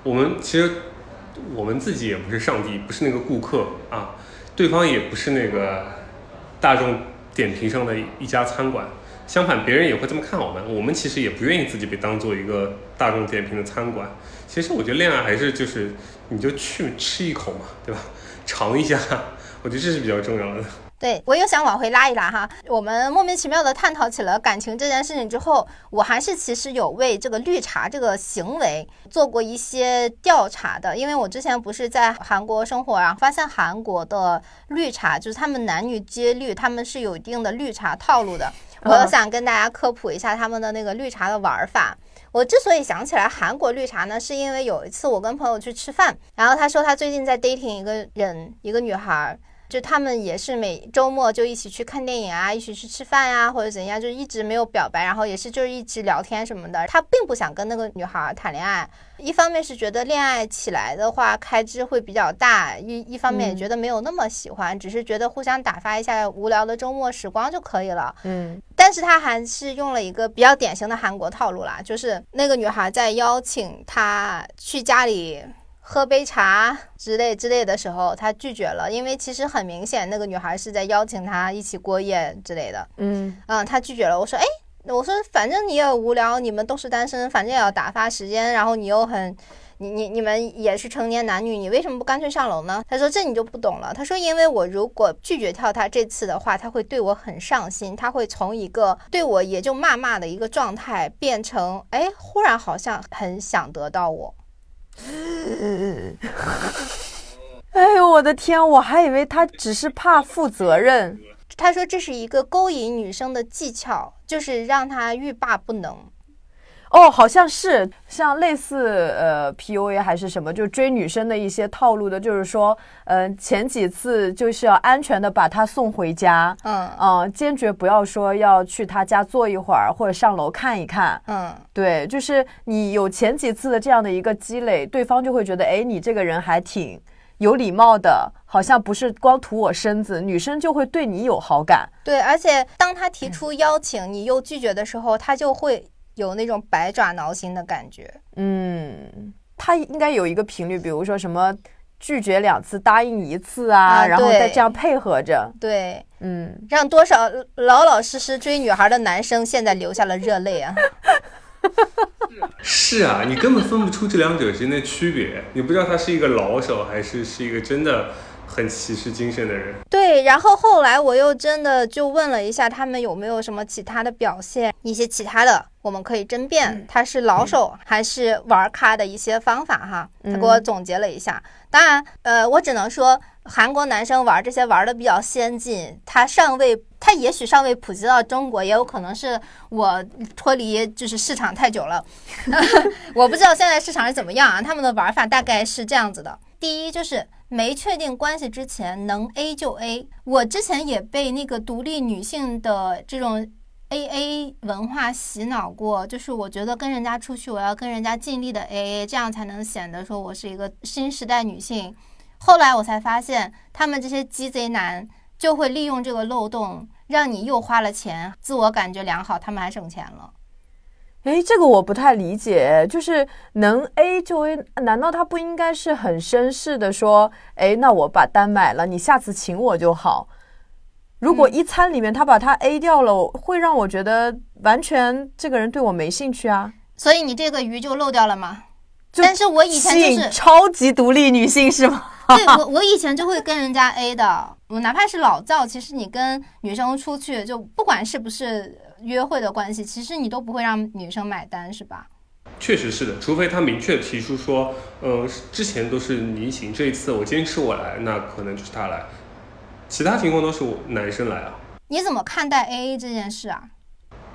我们其实我们自己也不是上帝，不是那个顾客啊，对方也不是那个大众点评上的一家餐馆。相反，别人也会这么看我们。我们其实也不愿意自己被当做一个大众点评的餐馆。其实我觉得恋爱还是就是你就去吃一口嘛，对吧？尝一下，*laughs* 我觉得这是比较重要的。对我又想往回拉一拉哈，我们莫名其妙的探讨起了感情这件事情之后，我还是其实有为这个绿茶这个行为做过一些调查的，因为我之前不是在韩国生活，然后发现韩国的绿茶就是他们男女皆绿，他们是有一定的绿茶套路的。我嗯想跟大家科普一下他们的那个绿茶的玩法。我之所以想起来韩国绿茶呢，是因为有一次我跟朋友去吃饭，然后他说他最近在 dating 一个人，一个女孩儿。就他们也是每周末就一起去看电影啊，一起去吃饭呀、或者怎样，就一直没有表白，然后也是就是一直聊天什么的。他并不想跟那个女孩谈恋爱，一方面是觉得恋爱起来的话开支会比较大，一一方面也觉得没有那么喜欢，只是觉得互相打发一下无聊的周末时光就可以了。嗯但是他还是用了一个比较典型的韩国套路啦，就是那个女孩在邀请他去家里喝杯茶之类之类的时候，他拒绝了，因为其实很明显那个女孩是在邀请他一起过夜之类的。嗯嗯，他拒绝了。我说，哎，我说反正你也无聊，你们都是单身，反正也要打发时间，然后你又很。你你你们也是成年男女，你为什么不干脆上楼呢？他说这你就不懂了。他说因为我如果拒绝跳他这次的话，他会对我很上心，他会从一个对我也就骂骂的一个状态，变成哎忽然好像很想得到我。*laughs* 哎呦我的天，我还以为他只是怕负责任。他说这是一个勾引女生的技巧，就是让她欲罢不能。哦，好像是像类似呃 PUA 还是什么，就追女生的一些套路的，就是说，嗯、前几次就是要安全的把她送回家，嗯嗯、坚决不要说要去她家坐一会儿或者上楼看一看。嗯，对，就是你有前几次的这样的一个积累，对方就会觉得，哎，你这个人还挺有礼貌的，好像不是光图我身子，女生就会对你有好感。对，而且当他提出邀请，你又拒绝的时候，他就会有那种百爪挠心的感觉。嗯，他应该有一个频率，比如说什么拒绝两次，答应一次啊，啊然后再这样配合着，对，嗯，让多少老老实实追女孩的男生现在流下了热泪啊！是啊，你根本分不出这两者之间的区别，你不知道他是一个老手还是是一个真的很骑士精神的人。对，然后后来我又真的就问了一下他们有没有什么其他的表现，一些其他的我们可以争辩，他是老手还是玩咖的一些方法哈。他给我总结了一下，当然，呃，我只能说韩国男生玩这些玩的比较先进，他尚未，他也许尚未普及到中国，也有可能是我脱离就是市场太久了，*laughs* 我不知道现在市场是怎么样啊。他们的玩法大概是这样子的：第一就是没确定关系之前能 A 就 A。我之前也被那个独立女性的这种 A A 文化洗脑过，就是我觉得跟人家出去，我要跟人家尽力的 A A，这样才能显得说我是一个新时代女性。后来我才发现，他们这些鸡贼男就会利用这个漏洞，让你又花了钱，自我感觉良好，他们还省钱了。诶，这个我不太理解，就是能 A 就 A，难道他不应该是很绅士的说，诶，那我把单买了，你下次请我就好。如果一餐里面他把他 A 掉了，会让我觉得完全这个人对我没兴趣啊。所以你这个鱼就漏掉了吗？但是我以前就是超级独立女性是吗？*laughs* 对我，我以前就会跟人家 A 的，我哪怕是老赵，其实你跟女生出去，就不管是不是约会的关系，其实你都不会让女生买单，是吧？确实是的，除非他明确提出说，呃，之前都是你请，这一次我坚持我来，那可能就是他来，其他情况都是我男生来啊，你怎么看待 AA 这件事啊？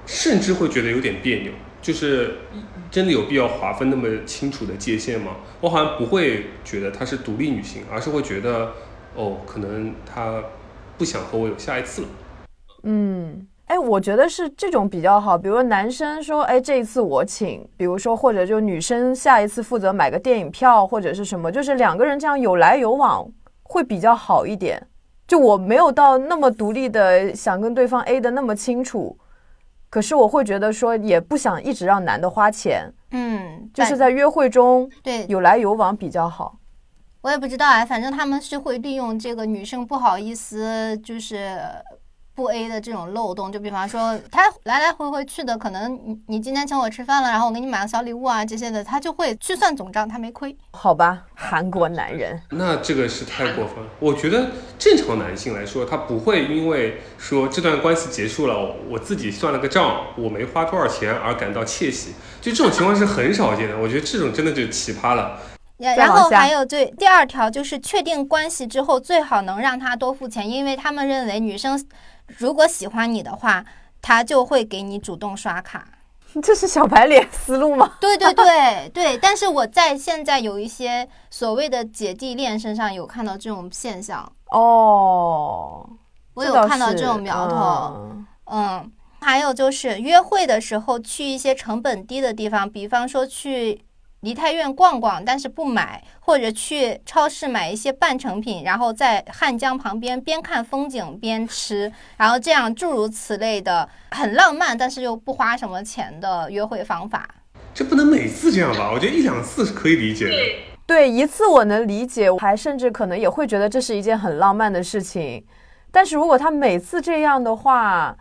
甚至会觉得有点别扭，就是真的有必要划分那么清楚的界限吗？我好像不会觉得她是独立女性，而是会觉得，哦，可能她不想和我有下一次了。嗯，哎，我觉得是这种比较好。比如男生说，哎，这一次我请，比如说或者就女生下一次负责买个电影票或者是什么，就是两个人这样有来有往会比较好一点。就我没有到那么独立的想跟对方 A 的那么清楚，可是我会觉得说也不想一直让男的花钱，嗯，就是在约会中对有来有往比较好。我也不知道啊，反正他们是会利用这个女生不好意思，就是不 A 的这种漏洞。就比方说，他来来回回去的，可能你你今天请我吃饭了，然后我给你买了小礼物啊这些的，他就会去算总账，他没亏。好吧，韩国男人，那这个是太过分了。我觉得正常男性来说，他不会因为说这段关系结束了，我自己算了个账，我没花多少钱而感到窃喜。就这种情况是很少见的。我觉得这种真的就奇葩了。然然后还有对第二条就是确定关系之后，最好能让他多付钱，因为他们认为女生如果喜欢你的话，他就会给你主动刷卡。*laughs* 这是小白脸思路吗？*laughs* 对对对对，但是我在现在有一些所谓的姐弟恋身上有看到这种现象，哦，我有看到这种苗头。嗯嗯，还有就是约会的时候去一些成本低的地方，比方说去梨泰院逛逛，但是不买，或者去超市买一些半成品，然后在汉江旁边边看风景边吃，然后这样诸如此类的很浪漫，但是又不花什么钱的约会方法。这不能每次这样吧？我觉得一两次是可以理解的。对，一次我能理解，我还甚至可能也会觉得这是一件很浪漫的事情。但是如果他每次这样的话，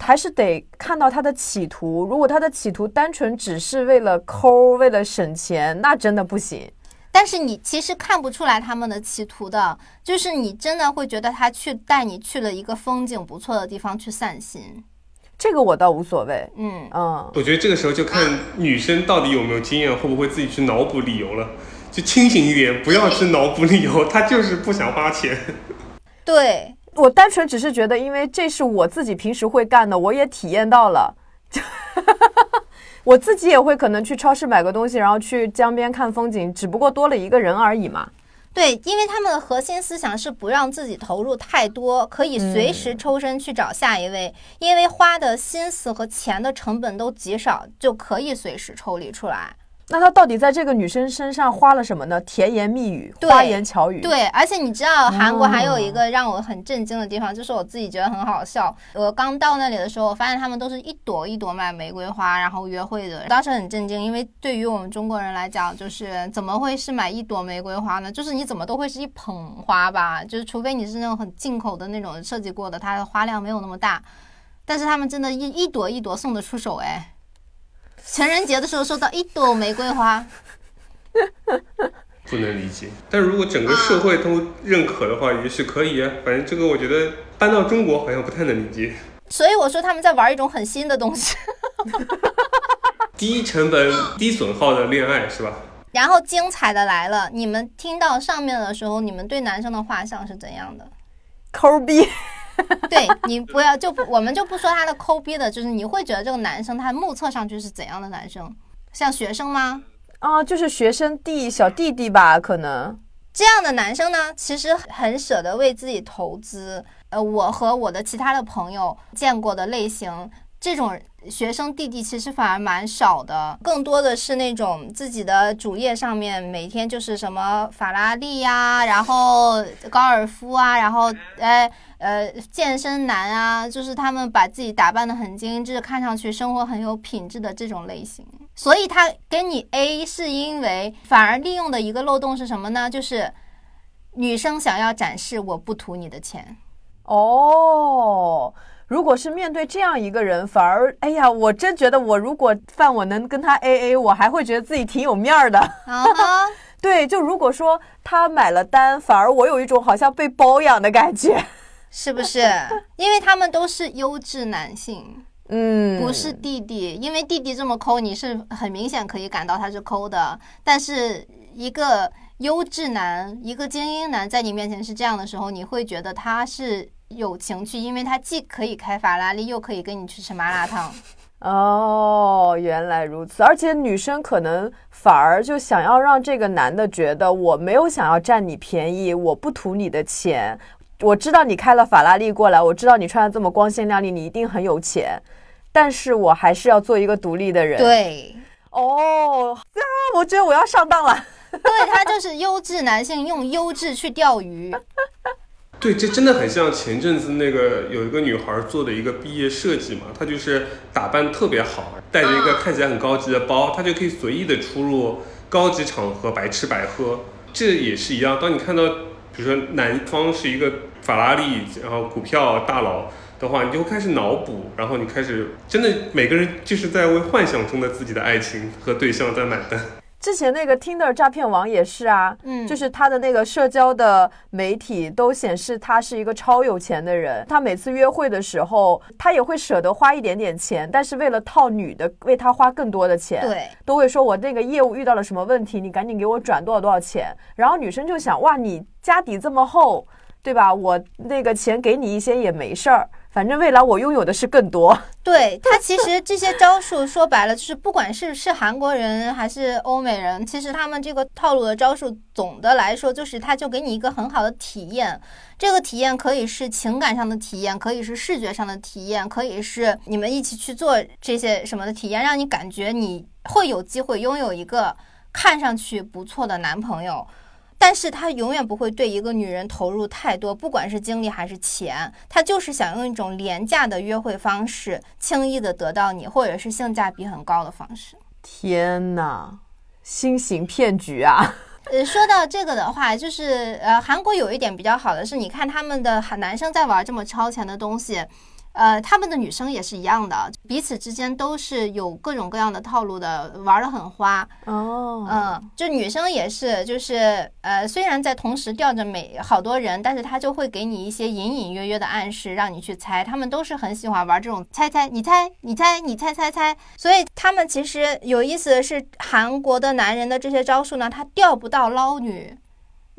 还是得看到他的企图。如果他的企图单纯只是为了抠、为了省钱，那真的不行。但是你其实看不出来他们的企图的，就是你真的会觉得他去带你去了一个风景不错的地方去散心。这个我倒无所谓。嗯，嗯，我觉得这个时候就看女生到底有没有经验，会不会自己去脑补理由了。就清醒一点，不要去脑补理由，他就是不想花钱。*laughs* 对，我单纯只是觉得，因为这是我自己平时会干的，我也体验到了。*laughs* 我自己也会可能去超市买个东西，然后去江边看风景，只不过多了一个人而已嘛。对，因为他们的核心思想是不让自己投入太多，可以随时抽身去找下一位，因为花的心思和钱的成本都极少，就可以随时抽离出来。那他到底在这个女生身上花了什么呢？甜言蜜语、花言巧语。对，而且你知道韩国还有一哦个让我很震惊的地方，就是我自己觉得很好笑。我刚到那里的时候，我发现他们都是一朵一朵买玫瑰花，然后约会的。当时很震惊，因为对于我们中国人来讲，就是怎么会是买一朵玫瑰花呢？就是你怎么都会是一捧花吧，就是除非你是那种很进口的那种设计过的，它的花量没有那么大。但是他们真的一一朵一朵送得出手哎，情人节的时候收到一朵玫瑰花，*laughs* 不能理解。但如果整个社会都认可的话，也许可以啊。反正这个我觉得搬到中国好像不太能理解。所以我说他们在玩一种很新的东西。*laughs* 低成本、低损耗的恋爱是吧？然后精彩的来了，你们听到上面的时候，你们对男生的画像是怎样的？抠逼。*laughs* 对你不要就不，我们就不说他的抠逼的，就是你会觉得这个男生他目测上去是怎样的男生？像学生吗？啊，就是学生弟、小弟弟吧，可能。这样的男生呢，其实很舍得为自己投资。呃，我和我的其他的朋友见过的类型，这种学生弟弟其实反而蛮少的，更多的是那种自己的主页上面每天就是什么法拉利呀、然后高尔夫啊，然后呃呃健身男啊，就是他们把自己打扮的很精致，看上去生活很有品质的这种类型。所以他给你 A 是因为反而利用的一个漏洞是什么呢？就是女生想要展示我不图你的钱。哦，如果是面对这样一个人，反而哎呀，我真觉得我如果饭我能跟他 A A，我还会觉得自己挺有面儿的。*laughs* 对，就如果说他买了单，反而我有一种好像被包养的感觉。是不是？*laughs* 因为他们都是优质男性，嗯，不是弟弟。因为弟弟这么抠，你是很明显可以感到他是抠的。但是一个优质男，一个精英男在你面前是这样的时候，你会觉得他是有情趣，因为他既可以开法拉利，又可以跟你去吃麻辣烫。哦，原来如此。而且女生可能反而就想要让这个男的觉得我没有想要占你便宜，我不图你的钱。我知道你开了法拉利过来，我知道你穿的这么光鲜亮丽，你一定很有钱，但是我还是要做一个独立的人。，对，哦，啊，我觉得我要上当了。对他就是优质男性用优质去钓鱼。*laughs* 对，这真的很像前阵子那个有一个女孩做的一个毕业设计嘛，她就是打扮特别好，带着一个看起来很高级的包，她就可以随意的出入高级场合，白吃白喝。这也是一样，当你看到比如说男方是一个法拉利，然后股票大佬的话，你就会开始脑补，然后你开始真的每个人就是在为幻想中的自己的爱情和对象在买单。之前那个 Tinder 诈骗王也是啊，嗯就是他的那个社交的媒体都显示他是一个超有钱的人。他每次约会的时候，他也会舍得花一点点钱，但是为了套女的，为他花更多的钱。对，都会说我那个业务遇到了什么问题，你赶紧给我转多少多少钱。然后女生就想，哇，你家底这么厚，对吧？我那个钱给你一些也没事儿，反正未来我拥有的是更多。*laughs* 对他其实这些招数说白了就是，不管是是韩国人还是欧美人，其实他们这个套路的招数，总的来说就是他就给你一个很好的体验。这个体验可以是情感上的体验，可以是视觉上的体验，可以是你们一起去做这些什么的体验，让你感觉你会有机会拥有一个看上去不错的男朋友。但是他永远不会对一个女人投入太多，不管是精力还是钱，他就是想用一种廉价的约会方式，轻易的得到你，或者是性价比很高的方式。天哪，新型骗局啊！呃，说到这个的话，就是呃，韩国有一点比较好的是，你看他们的韩男生在玩这么超前的东西，呃，他们的女生也是一样的，彼此之间都是有各种各样的套路的，玩的很花。哦，嗯，就女生也是，就是呃，虽然在同时吊着每好多人，但是她就会给你一些隐隐约约的暗示，让你去猜。他们都是很喜欢玩这种猜猜，你猜，你猜，你猜猜猜。所以他们其实有意思的是，韩国的男人的这些招数呢，他钓不到捞女。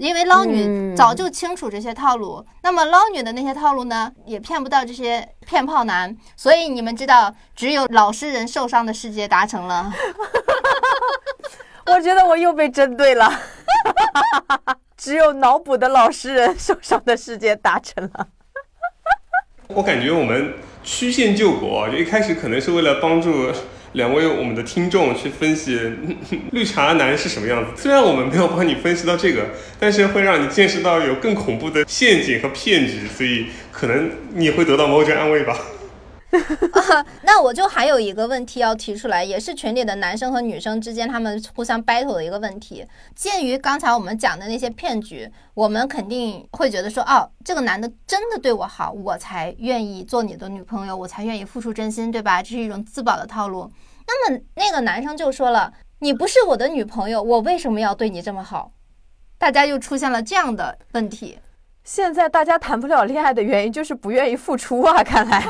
因为捞女嗯早就清楚这些套路，那么捞女的那些套路呢，也骗不到这些骗炮男，所以你们知道，只有老实人受伤的世界达成了。*laughs* 我觉得我又被针对了。*laughs* 只有脑补的老实人受伤的世界达成了。我感觉我们曲线救国，就一开始可能是为了帮助两位我们的听众去分析 *laughs* 绿茶男是什么样子。虽然我们没有帮你分析到这个，但是会让你见识到有更恐怖的陷阱和骗局，所以可能你会得到某种安慰吧。那我就还有一个问题要提出来，也是群里的男生和女生之间他们互相 battle 的一个问题。鉴于刚才我们讲的那些骗局，我们肯定会觉得说，哦，这个男的真的对我好，我才愿意做你的女朋友，我才愿意付出真心，对吧？这是一种自保的套路。那么那个男生就说了，你不是我的女朋友，我为什么要对你这么好？大家又出现了这样的问题。现在大家谈不了恋爱的原因就是不愿意付出啊！*laughs* 看来，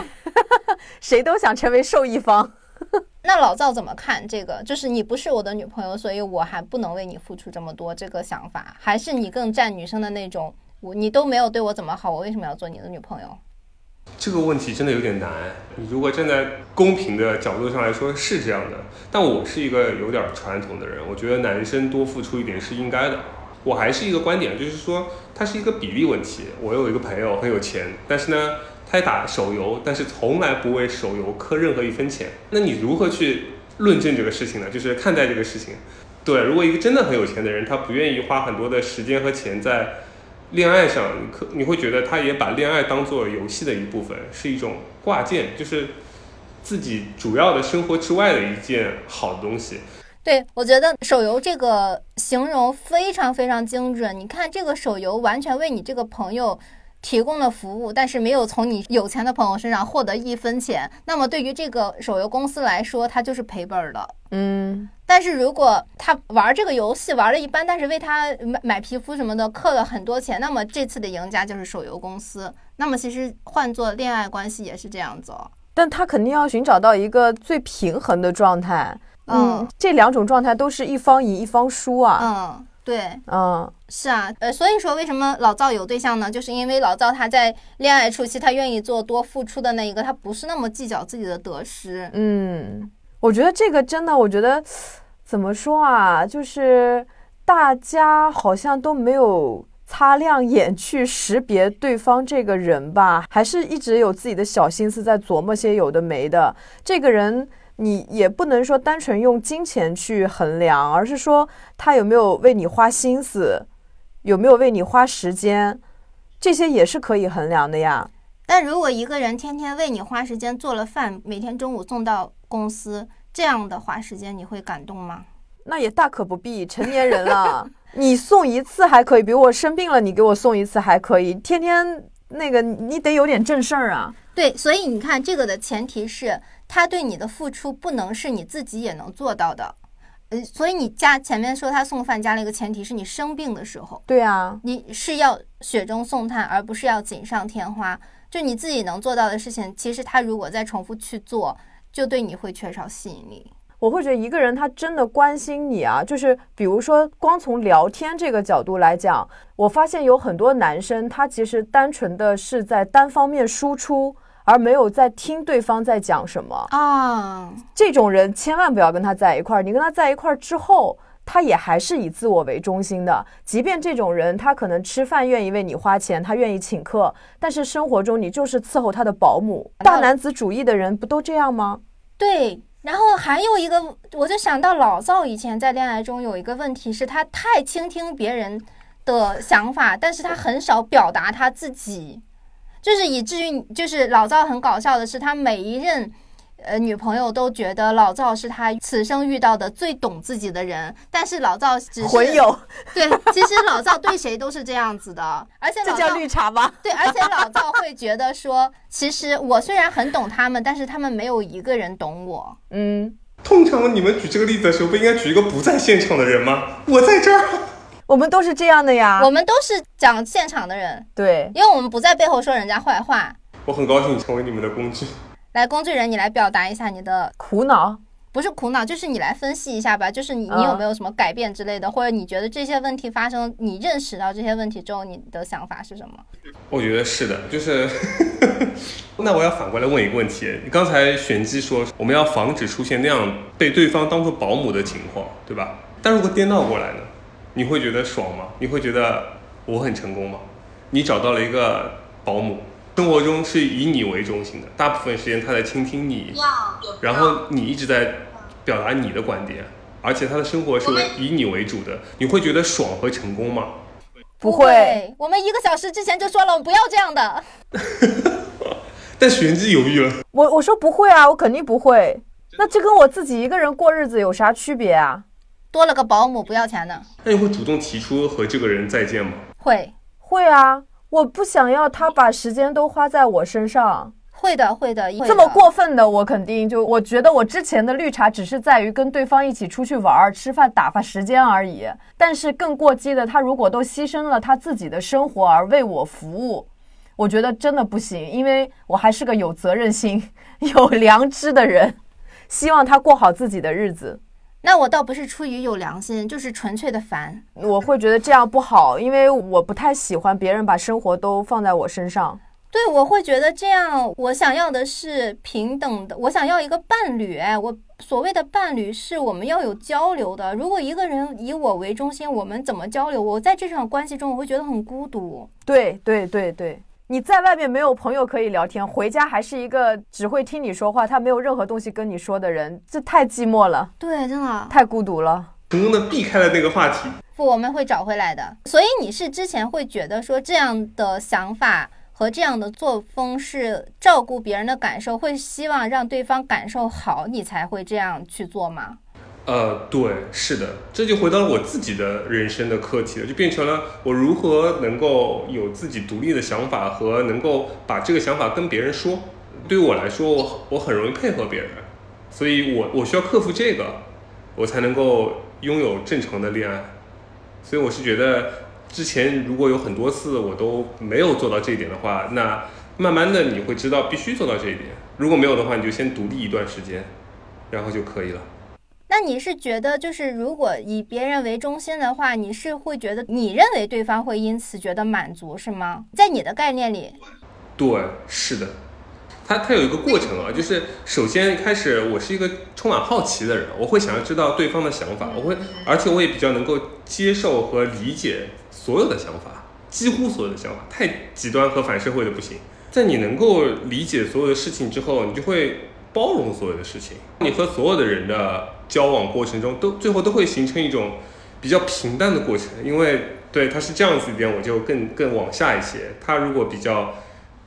*laughs* 谁都想成为受益方。*laughs* 那老赵怎么看这个？就是你不是我的女朋友，所以我还不能为你付出这么多，这个想法，还是你更占女生的那种？我你都没有对我怎么好，我为什么要做你的女朋友？这个问题真的有点难。你如果站在公平的角度上来说是这样的，但我是一个有点传统的人，我觉得男生多付出一点是应该的。我还是一个观点，就是说它是一个比例问题。我有一个朋友很有钱，但是呢，他打手游，但是从来不为手游氪任何一分钱。那你如何去论证这个事情呢？就是看待这个事情。对，如果一个真的很有钱的人，他不愿意花很多的时间和钱在恋爱上，可你会觉得他也把恋爱当做游戏的一部分，是一种挂件，就是自己主要的生活之外的一件好的东西。对，我觉得手游这个形容非常非常精准。你看，这个手游完全为你这个朋友提供了服务，但是没有从你有钱的朋友身上获得一分钱。那么，对于这个手游公司来说，它就是赔本的。嗯，但是如果他玩这个游戏玩的一般，但是为他买买皮肤什么的氪了很多钱，那么这次的赢家就是手游公司。那么，其实换做恋爱关系也是这样子。但他肯定要寻找到一个最平衡的状态。嗯，这两种状态都是一方赢一方输啊。嗯，对，嗯，是啊，呃，所以说为什么老赵有对象呢？就是因为老赵他在恋爱初期，他愿意做多付出的那一个，他不是那么计较自己的得失。嗯，我觉得这个真的，我觉得怎么说啊，就是大家好像都没有擦亮眼去识别对方这个人吧，还是一直有自己的小心思在琢磨些有的没的。这个人。你也不能说单纯用金钱去衡量，而是说他有没有为你花心思，有没有为你花时间，这些也是可以衡量的呀。但如果一个人天天为你花时间做了饭，每天中午送到公司，这样的花时间你会感动吗？那也大可不必，成年人了，*laughs* 你送一次还可以，比如我生病了，你给我送一次还可以，天天那个你得有点正事儿啊。对，所以你看这个的前提是。他对你的付出不能是你自己也能做到的，呃，所以你加前面说他送饭加了一个前提是你生病的时候，对啊，你是要雪中送炭，而不是要锦上添花。就你自己能做到的事情，其实他如果再重复去做，就对你会缺少吸引力。我会觉得一个人他真的关心你啊，就是比如说光从聊天这个角度来讲，我发现有很多男生他其实单纯的是在单方面输出。而没有在听对方在讲什么啊，这种人千万不要跟他在一块儿。你跟他在一块儿之后，他也还是以自我为中心的。即便这种人他可能吃饭愿意为你花钱，他愿意请客，但是生活中你就是伺候他的保姆。大男子主义的人不都这样吗？对。然后还有一个，我就想到老赵以前在恋爱中有一个问题是，他太倾听别人的想法，但是他很少表达他自己。就是以至于，就是老赵很搞笑的是，他每一任，呃，女朋友都觉得老赵是他此生遇到的最懂自己的人。但是老赵只是混友，对，其实老赵对谁都是这样子的，而且 *laughs* 这叫绿茶吗？*laughs* 对，而且老赵会觉得说，其实我虽然很懂他们，但是他们没有一个人懂我。嗯，通常你们举这个例子的时候，不应该举一个不在现场的人吗？我在这儿。我们都是这样的呀，我们都是讲现场的人，对，因为我们不在背后说人家坏话。我很高兴成为你们的工具。来，工具人，你来表达一下你的苦恼，不是苦恼，就是你来分析一下吧，就是你你有没有什么改变之类的，或者你觉得这些问题发生，你认识到这些问题之后，你的想法是什么？我觉得是的，就是，*laughs* 那我要反过来问一个问题，你刚才玄机说我们要防止出现那样被对方当做保姆的情况，对吧？但如果颠倒过来呢？你会觉得爽吗？你会觉得我很成功吗？你找到了一个保姆，生活中是以你为中心的，大部分时间他在倾听你，然后你一直在表达你的观点，而且他的生活是以你为主的，你会觉得爽和成功吗？不会，我们一个小时之前就说了，我们不要这样的。*laughs* 但玄机犹豫了。我我说不会啊，我肯定不会。那这跟我自己一个人过日子有啥区别啊？多了个保姆不要钱的。那你会主动提出和这个人再见吗？会会啊，我不想要他把时间都花在我身上。会的会的，这么过分的我肯定就我觉得我之前的绿茶只是在于跟对方一起出去玩儿、吃饭打发时间而已。但是更过激的，他如果都牺牲了他自己的生活而为我服务，我觉得真的不行，因为我还是个有责任心、*laughs* 有良知的人，希望他过好自己的日子。那我倒不是出于有良心，就是纯粹的烦。我会觉得这样不好，因为我不太喜欢别人把生活都放在我身上。对，我会觉得这样，我想要的是平等的，我想要一个伴侣。哎，我所谓的伴侣是我们要有交流的。如果一个人以我为中心，我们怎么交流？我在这场关系中，我会觉得很孤独。对对对对，你在外面没有朋友可以聊天，回家还是一个只会听你说话，他没有任何东西跟你说的人，这太寂寞了。对，真的太孤独了。成功的避开了那个话题。不，我们会找回来的。所以你是之前会觉得说这样的想法。和这样的作风是照顾别人的感受，会希望让对方感受好，你才会这样去做吗？呃，对，是的，这就回到了我自己的人生的课题了，就变成了我如何能够有自己独立的想法和能够把这个想法跟别人说。对于我来说，我我很容易配合别人，所以我我需要克服这个，我才能够拥有正常的恋爱。所以我是觉得。之前如果有很多次我都没有做到这一点的话，那慢慢的你会知道必须做到这一点。如果没有的话，你就先独立一段时间，然后就可以了。那你是觉得，就是如果以别人为中心的话，你是会觉得你认为对方会因此觉得满足是吗？在你的概念里，对，是的。它它有一个过程啊，就是首先开始，我是一个充满好奇的人，我会想要知道对方的想法，我会，而且我也比较能够接受和理解。所有的想法，几乎所有的想法，太极端和反社会的不行。在你能够理解所有的事情之后，你就会包容所有的事情。你和所有的人的交往过程中，都最后都会形成一种比较平淡的过程。因为对他是这样子一点，我就更更往下一些。他如果比较，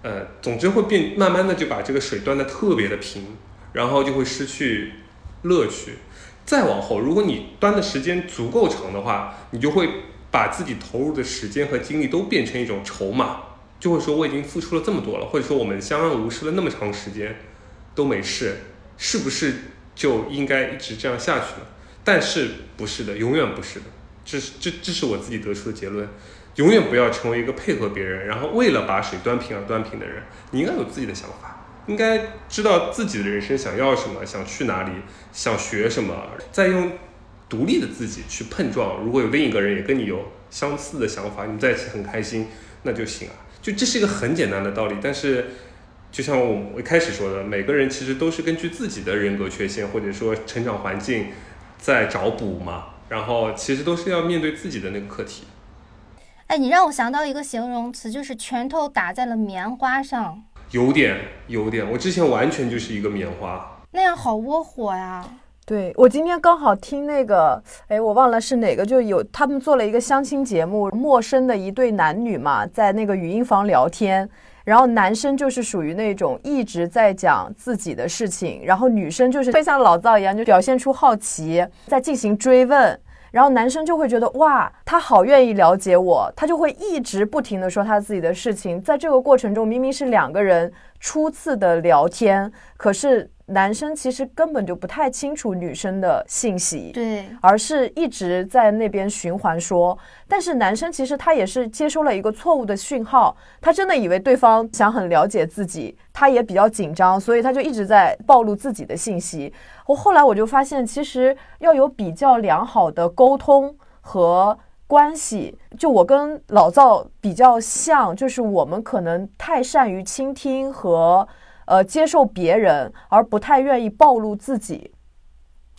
呃，总之会变，慢慢的就把这个水端的特别的平，然后就会失去乐趣。再往后，如果你端的时间足够长的话，你就会。把自己投入的时间和精力都变成一种筹码，就会说我已经付出了这么多了，或者说我们相安无事了那么长时间都没事，是不是就应该一直这样下去了？但是不是的，永远不是的，这是这这是我自己得出的结论，永远不要成为一个配合别人，然后为了把水端平而端平的人。你应该有自己的想法，应该知道自己的人生想要什么，想去哪里，想学什么，再用。独立的自己去碰撞，如果有另一个人也跟你有相似的想法，你们在一起很开心，那就行啊。就这是一个很简单的道理，但是就像我一开始说的，每个人其实都是根据自己的人格缺陷或者说成长环境在找补嘛，然后其实都是要面对自己的那个课题。哎，你让我想到一个形容词，就是拳头打在了棉花上。有点，有点，我之前完全就是一个棉花，那样好窝火呀。对我今天刚好听那个，哎，我忘了是哪个，就有他们做了一个相亲节目，陌生的一对男女嘛，在那个语音房聊天，然后男生就是属于那种一直在讲自己的事情，然后女生就是会像老赵一样，就表现出好奇，在进行追问，然后男生就会觉得哇，他好愿意了解我，他就会一直不停的说他自己的事情，在这个过程中明明是两个人初次的聊天，可是。男生其实根本就不太清楚女生的信息，对，而是一直在那边循环说。但是男生其实他也是接收了一个错误的讯号，他真的以为对方想很了解自己，他也比较紧张，所以他就一直在暴露自己的信息。我后来我就发现，其实要有比较良好的沟通和关系。就我跟老赵比较像，就是我们可能太善于倾听和。呃，接受别人，而不太愿意暴露自己。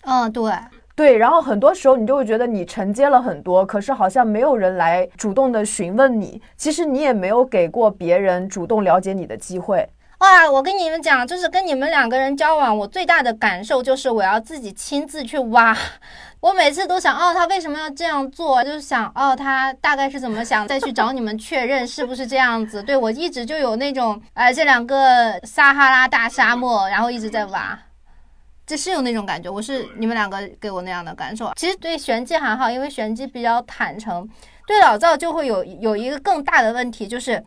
嗯，对对。然后很多时候，你就会觉得你承接了很多，可是好像没有人来主动的询问你。其实你也没有给过别人主动了解你的机会。哇，我跟你们讲，就是跟你们两个人交往，我最大的感受就是我要自己亲自去挖。我每次都想，哦，他为什么要这样做？就是想，哦，他大概是怎么想，再去找你们确认是不是这样子。对我一直就有那种，哎，这两个撒哈拉大沙漠，然后一直在挖，这是有那种感觉。我是你们两个给我那样的感受。其实对玄机还好，因为玄机比较坦诚。对老赵就会有有一个更大的问题，就是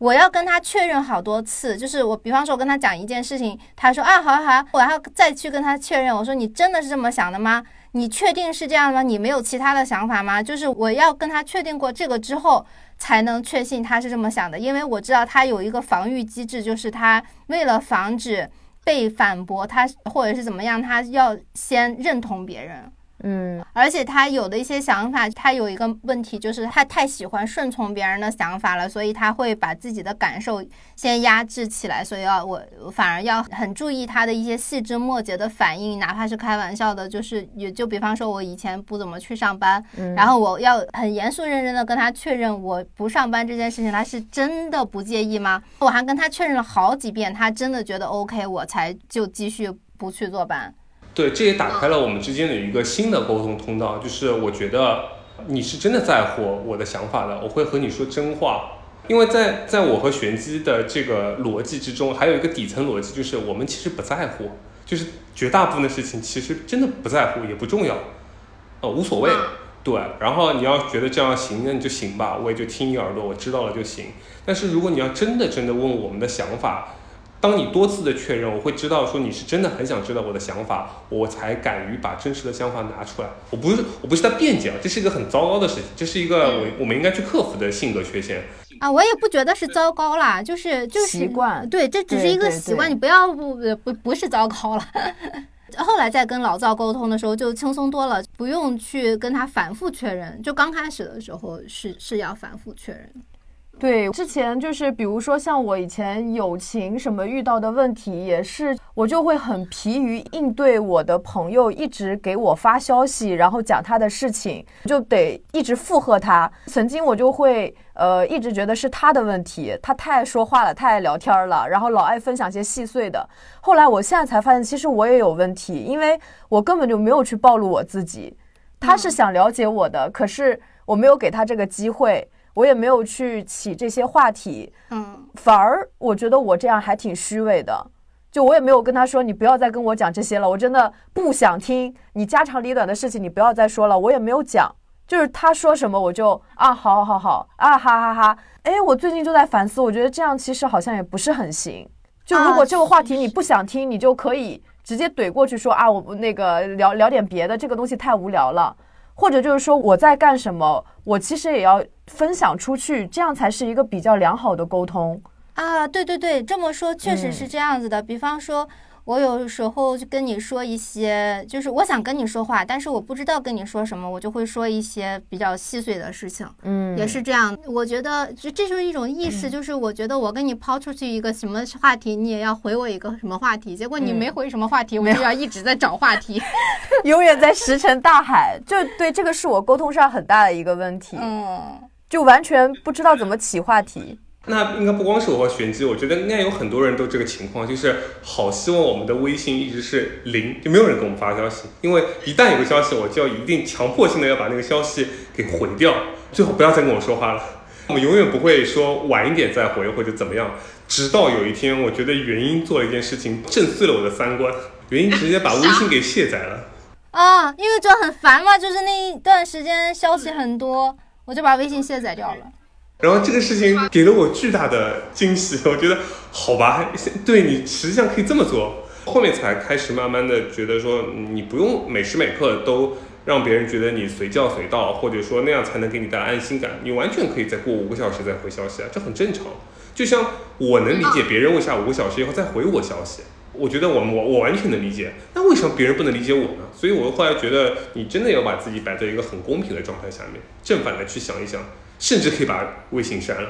我要跟他确认好多次。就是我，比方说我跟他讲一件事情，他说啊，好好啊，我要再去跟他确认。我说你真的是这么想的吗？你确定是这样吗？你没有其他的想法吗？就是我要跟他确定过这个之后，才能确信他是这么想的。因为我知道他有一个防御机制，就是他为了防止被反驳，他或者是怎么样，他要先认同别人。嗯，而且他有的一些想法，他有一个问题，就是他太喜欢顺从别人的想法了，所以他会把自己的感受先压制起来，所以要我反而要很注意他的一些细枝末节的反应，哪怕是开玩笑的，就是也就比方说，我以前不怎么去上班，然后我要很严肃认真的跟他确认我不上班这件事情，他是真的不介意吗？我还跟他确认了好几遍，他真的觉得 OK，我才就继续不去坐班。对，这也打开了我们之间的一个新的沟通通道。就是我觉得你是真的在乎我的想法的，我会和你说真话。因为在在我和玄机的这个逻辑之中，还有一个底层逻辑，就是我们其实不在乎，就是绝大部分的事情其实真的不在乎，也不重要，呃，无所谓。对，然后你要觉得这样行，那你就行吧，我也就听你耳朵，我知道了就行。但是如果你要真的真的问我们的想法，当你多次的确认，我会知道说你是真的很想知道我的想法，我才敢于把真实的想法拿出来。我不是我不是在辩解啊，这是一个很糟糕的事情，这是一个我我们应该去克服的性格缺陷啊。我也不觉得是糟糕啦，就是就是习惯，对，这只是一个习惯，你不要不不不是糟糕了。*laughs* 后来在跟老赵沟通的时候就轻松多了，不用去跟他反复确认，就刚开始的时候是是要反复确认。对，之前就是比如说像我以前友情什么遇到的问题，也是我就会很疲于应对我的朋友一直给我发消息，然后讲他的事情，就得一直附和他。曾经我就会呃一直觉得是他的问题，他太爱说话了，太爱聊天了，然后老爱分享些细碎的。后来我现在才发现，其实我也有问题，因为我根本就没有去暴露我自己。他是想了解我的，可是我没有给他这个机会。我也没有去起这些话题，嗯，反而我觉得我这样还挺虚伪的。就我也没有跟他说，你不要再跟我讲这些了，我真的不想听你家长里短的事情，你不要再说了。我也没有讲，就是他说什么我就啊，好好好好啊，哈哈哈。哎，我最近就在反思，我觉得这样其实好像也不是很行。就如果这个话题你不想听，你就可以直接怼过去说啊，我不那个聊聊点别的，这个东西太无聊了。或者就是说我在干什么，我其实也要分享出去，这样才是一个比较良好的沟通啊。对对对，这么说确实是这样子的。比方说。我有时候就跟你说一些，就是我想跟你说话，但是我不知道跟你说什么，我就会说一些比较细碎的事情。嗯，也是这样。我觉得这这就是一种意识，就是我觉得我跟你抛出去一个什么话题，你也要回我一个什么话题。结果你没回什么话题，我就要一直在找话题，*laughs* 永远在石沉大海。就对，这个是我沟通上很大的一个问题。嗯，就完全不知道怎么起话题。那应该不光是我和玄机，我觉得应该有很多人都这个情况，就是好希望我们的微信一直是零，就没有人给我们发消息，因为一旦有个消息，我就要一定强迫性的要把那个消息给回掉，最好不要再跟我说话了。*laughs* 我们永远不会说晚一点再回或者怎么样，直到有一天，我觉得原因做了一件事情震碎了我的三观，*laughs* 原因直接把微信给卸载了。啊，因为就很烦嘛，就是那一段时间消息很多，我就把微信卸载掉了。然后这个事情给了我巨大的惊喜，*laughs* 我觉得好吧，对你实际上可以这么做。后面才开始慢慢的觉得说，你不用每时每刻都让别人觉得你随叫随到，或者说那样才能给你带来安心感。你完全可以再过五个小时再回消息啊，这很正常。就像我能理解别人为啥五个小时以后再回我消息，我觉得我我我完全能理解。那为什么别人不能理解我呢？所以我后来觉得，你真的要把自己摆在一个很公平的状态下面，正反的去想一想。甚至可以把微信删了。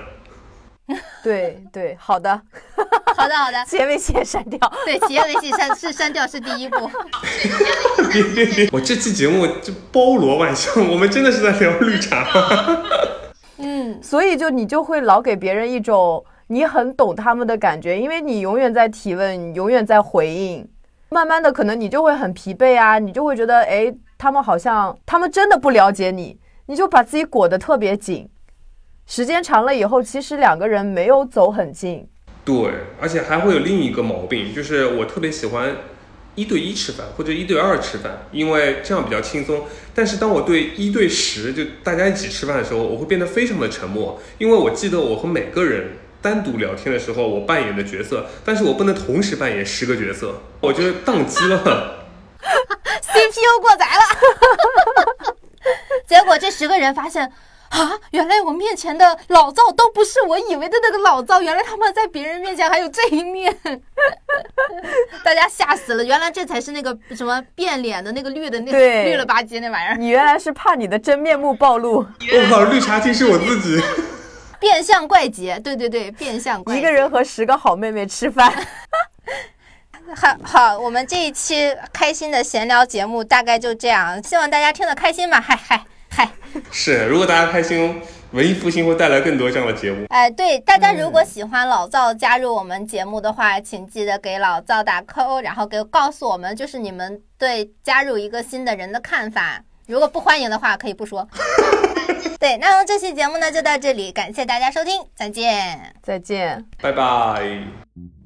*laughs* 对对，好的，好 *laughs* 的好的，*laughs* 企业微信删掉。对，企业微信删是删掉是第一步。别别别！我这期节目就包罗万象，我们真的是在聊绿茶。嗯，所以就你就会老给别人一种你很懂他们的感觉，因为你永远在提问，你永远在回应。慢慢的，可能你就会很疲惫啊，你就会觉得，哎，他们好像他们真的不了解你，你就把自己裹得特别紧。时间长了以后，其实两个人没有走很近。对，而且还会有另一个毛病，就是我特别喜欢一对一吃饭或者一对二吃饭，因为这样比较轻松。但是当我对一对十就大家一起吃饭的时候，我会变得非常的沉默，因为我记得我和每个人单独聊天的时候，我扮演的角色，但是我不能同时扮演十个角色，我觉得宕机了。CPU 过载了，*laughs* 结果这十个人发现。啊！原来我面前的老赵都不是我以为的那个老赵，原来他们在别人面前还有这一面，*laughs* 大家吓死了！原来这才是那个什么变脸的那个绿的那对绿了吧唧那玩意儿，你原来是怕你的真面目暴露，我靠，绿茶精是我自己。变相怪杰，对对对，变相怪杰。一个人和十个好妹妹吃饭。*laughs* 好好，我们这一期开心的闲聊节目大概就这样，希望大家听得开心吧。嗨嗨嗨！是，如果大家开心，文艺复兴会带来更多这样的节目。哎，对，大家如果喜欢老赵加入我们节目的话，请记得给老赵打 call，然后给告诉我们，就是你们对加入一个新的人的看法。如果不欢迎的话，可以不说。*laughs* 对，那么这期节目呢就到这里，感谢大家收听，再见。再见。拜拜。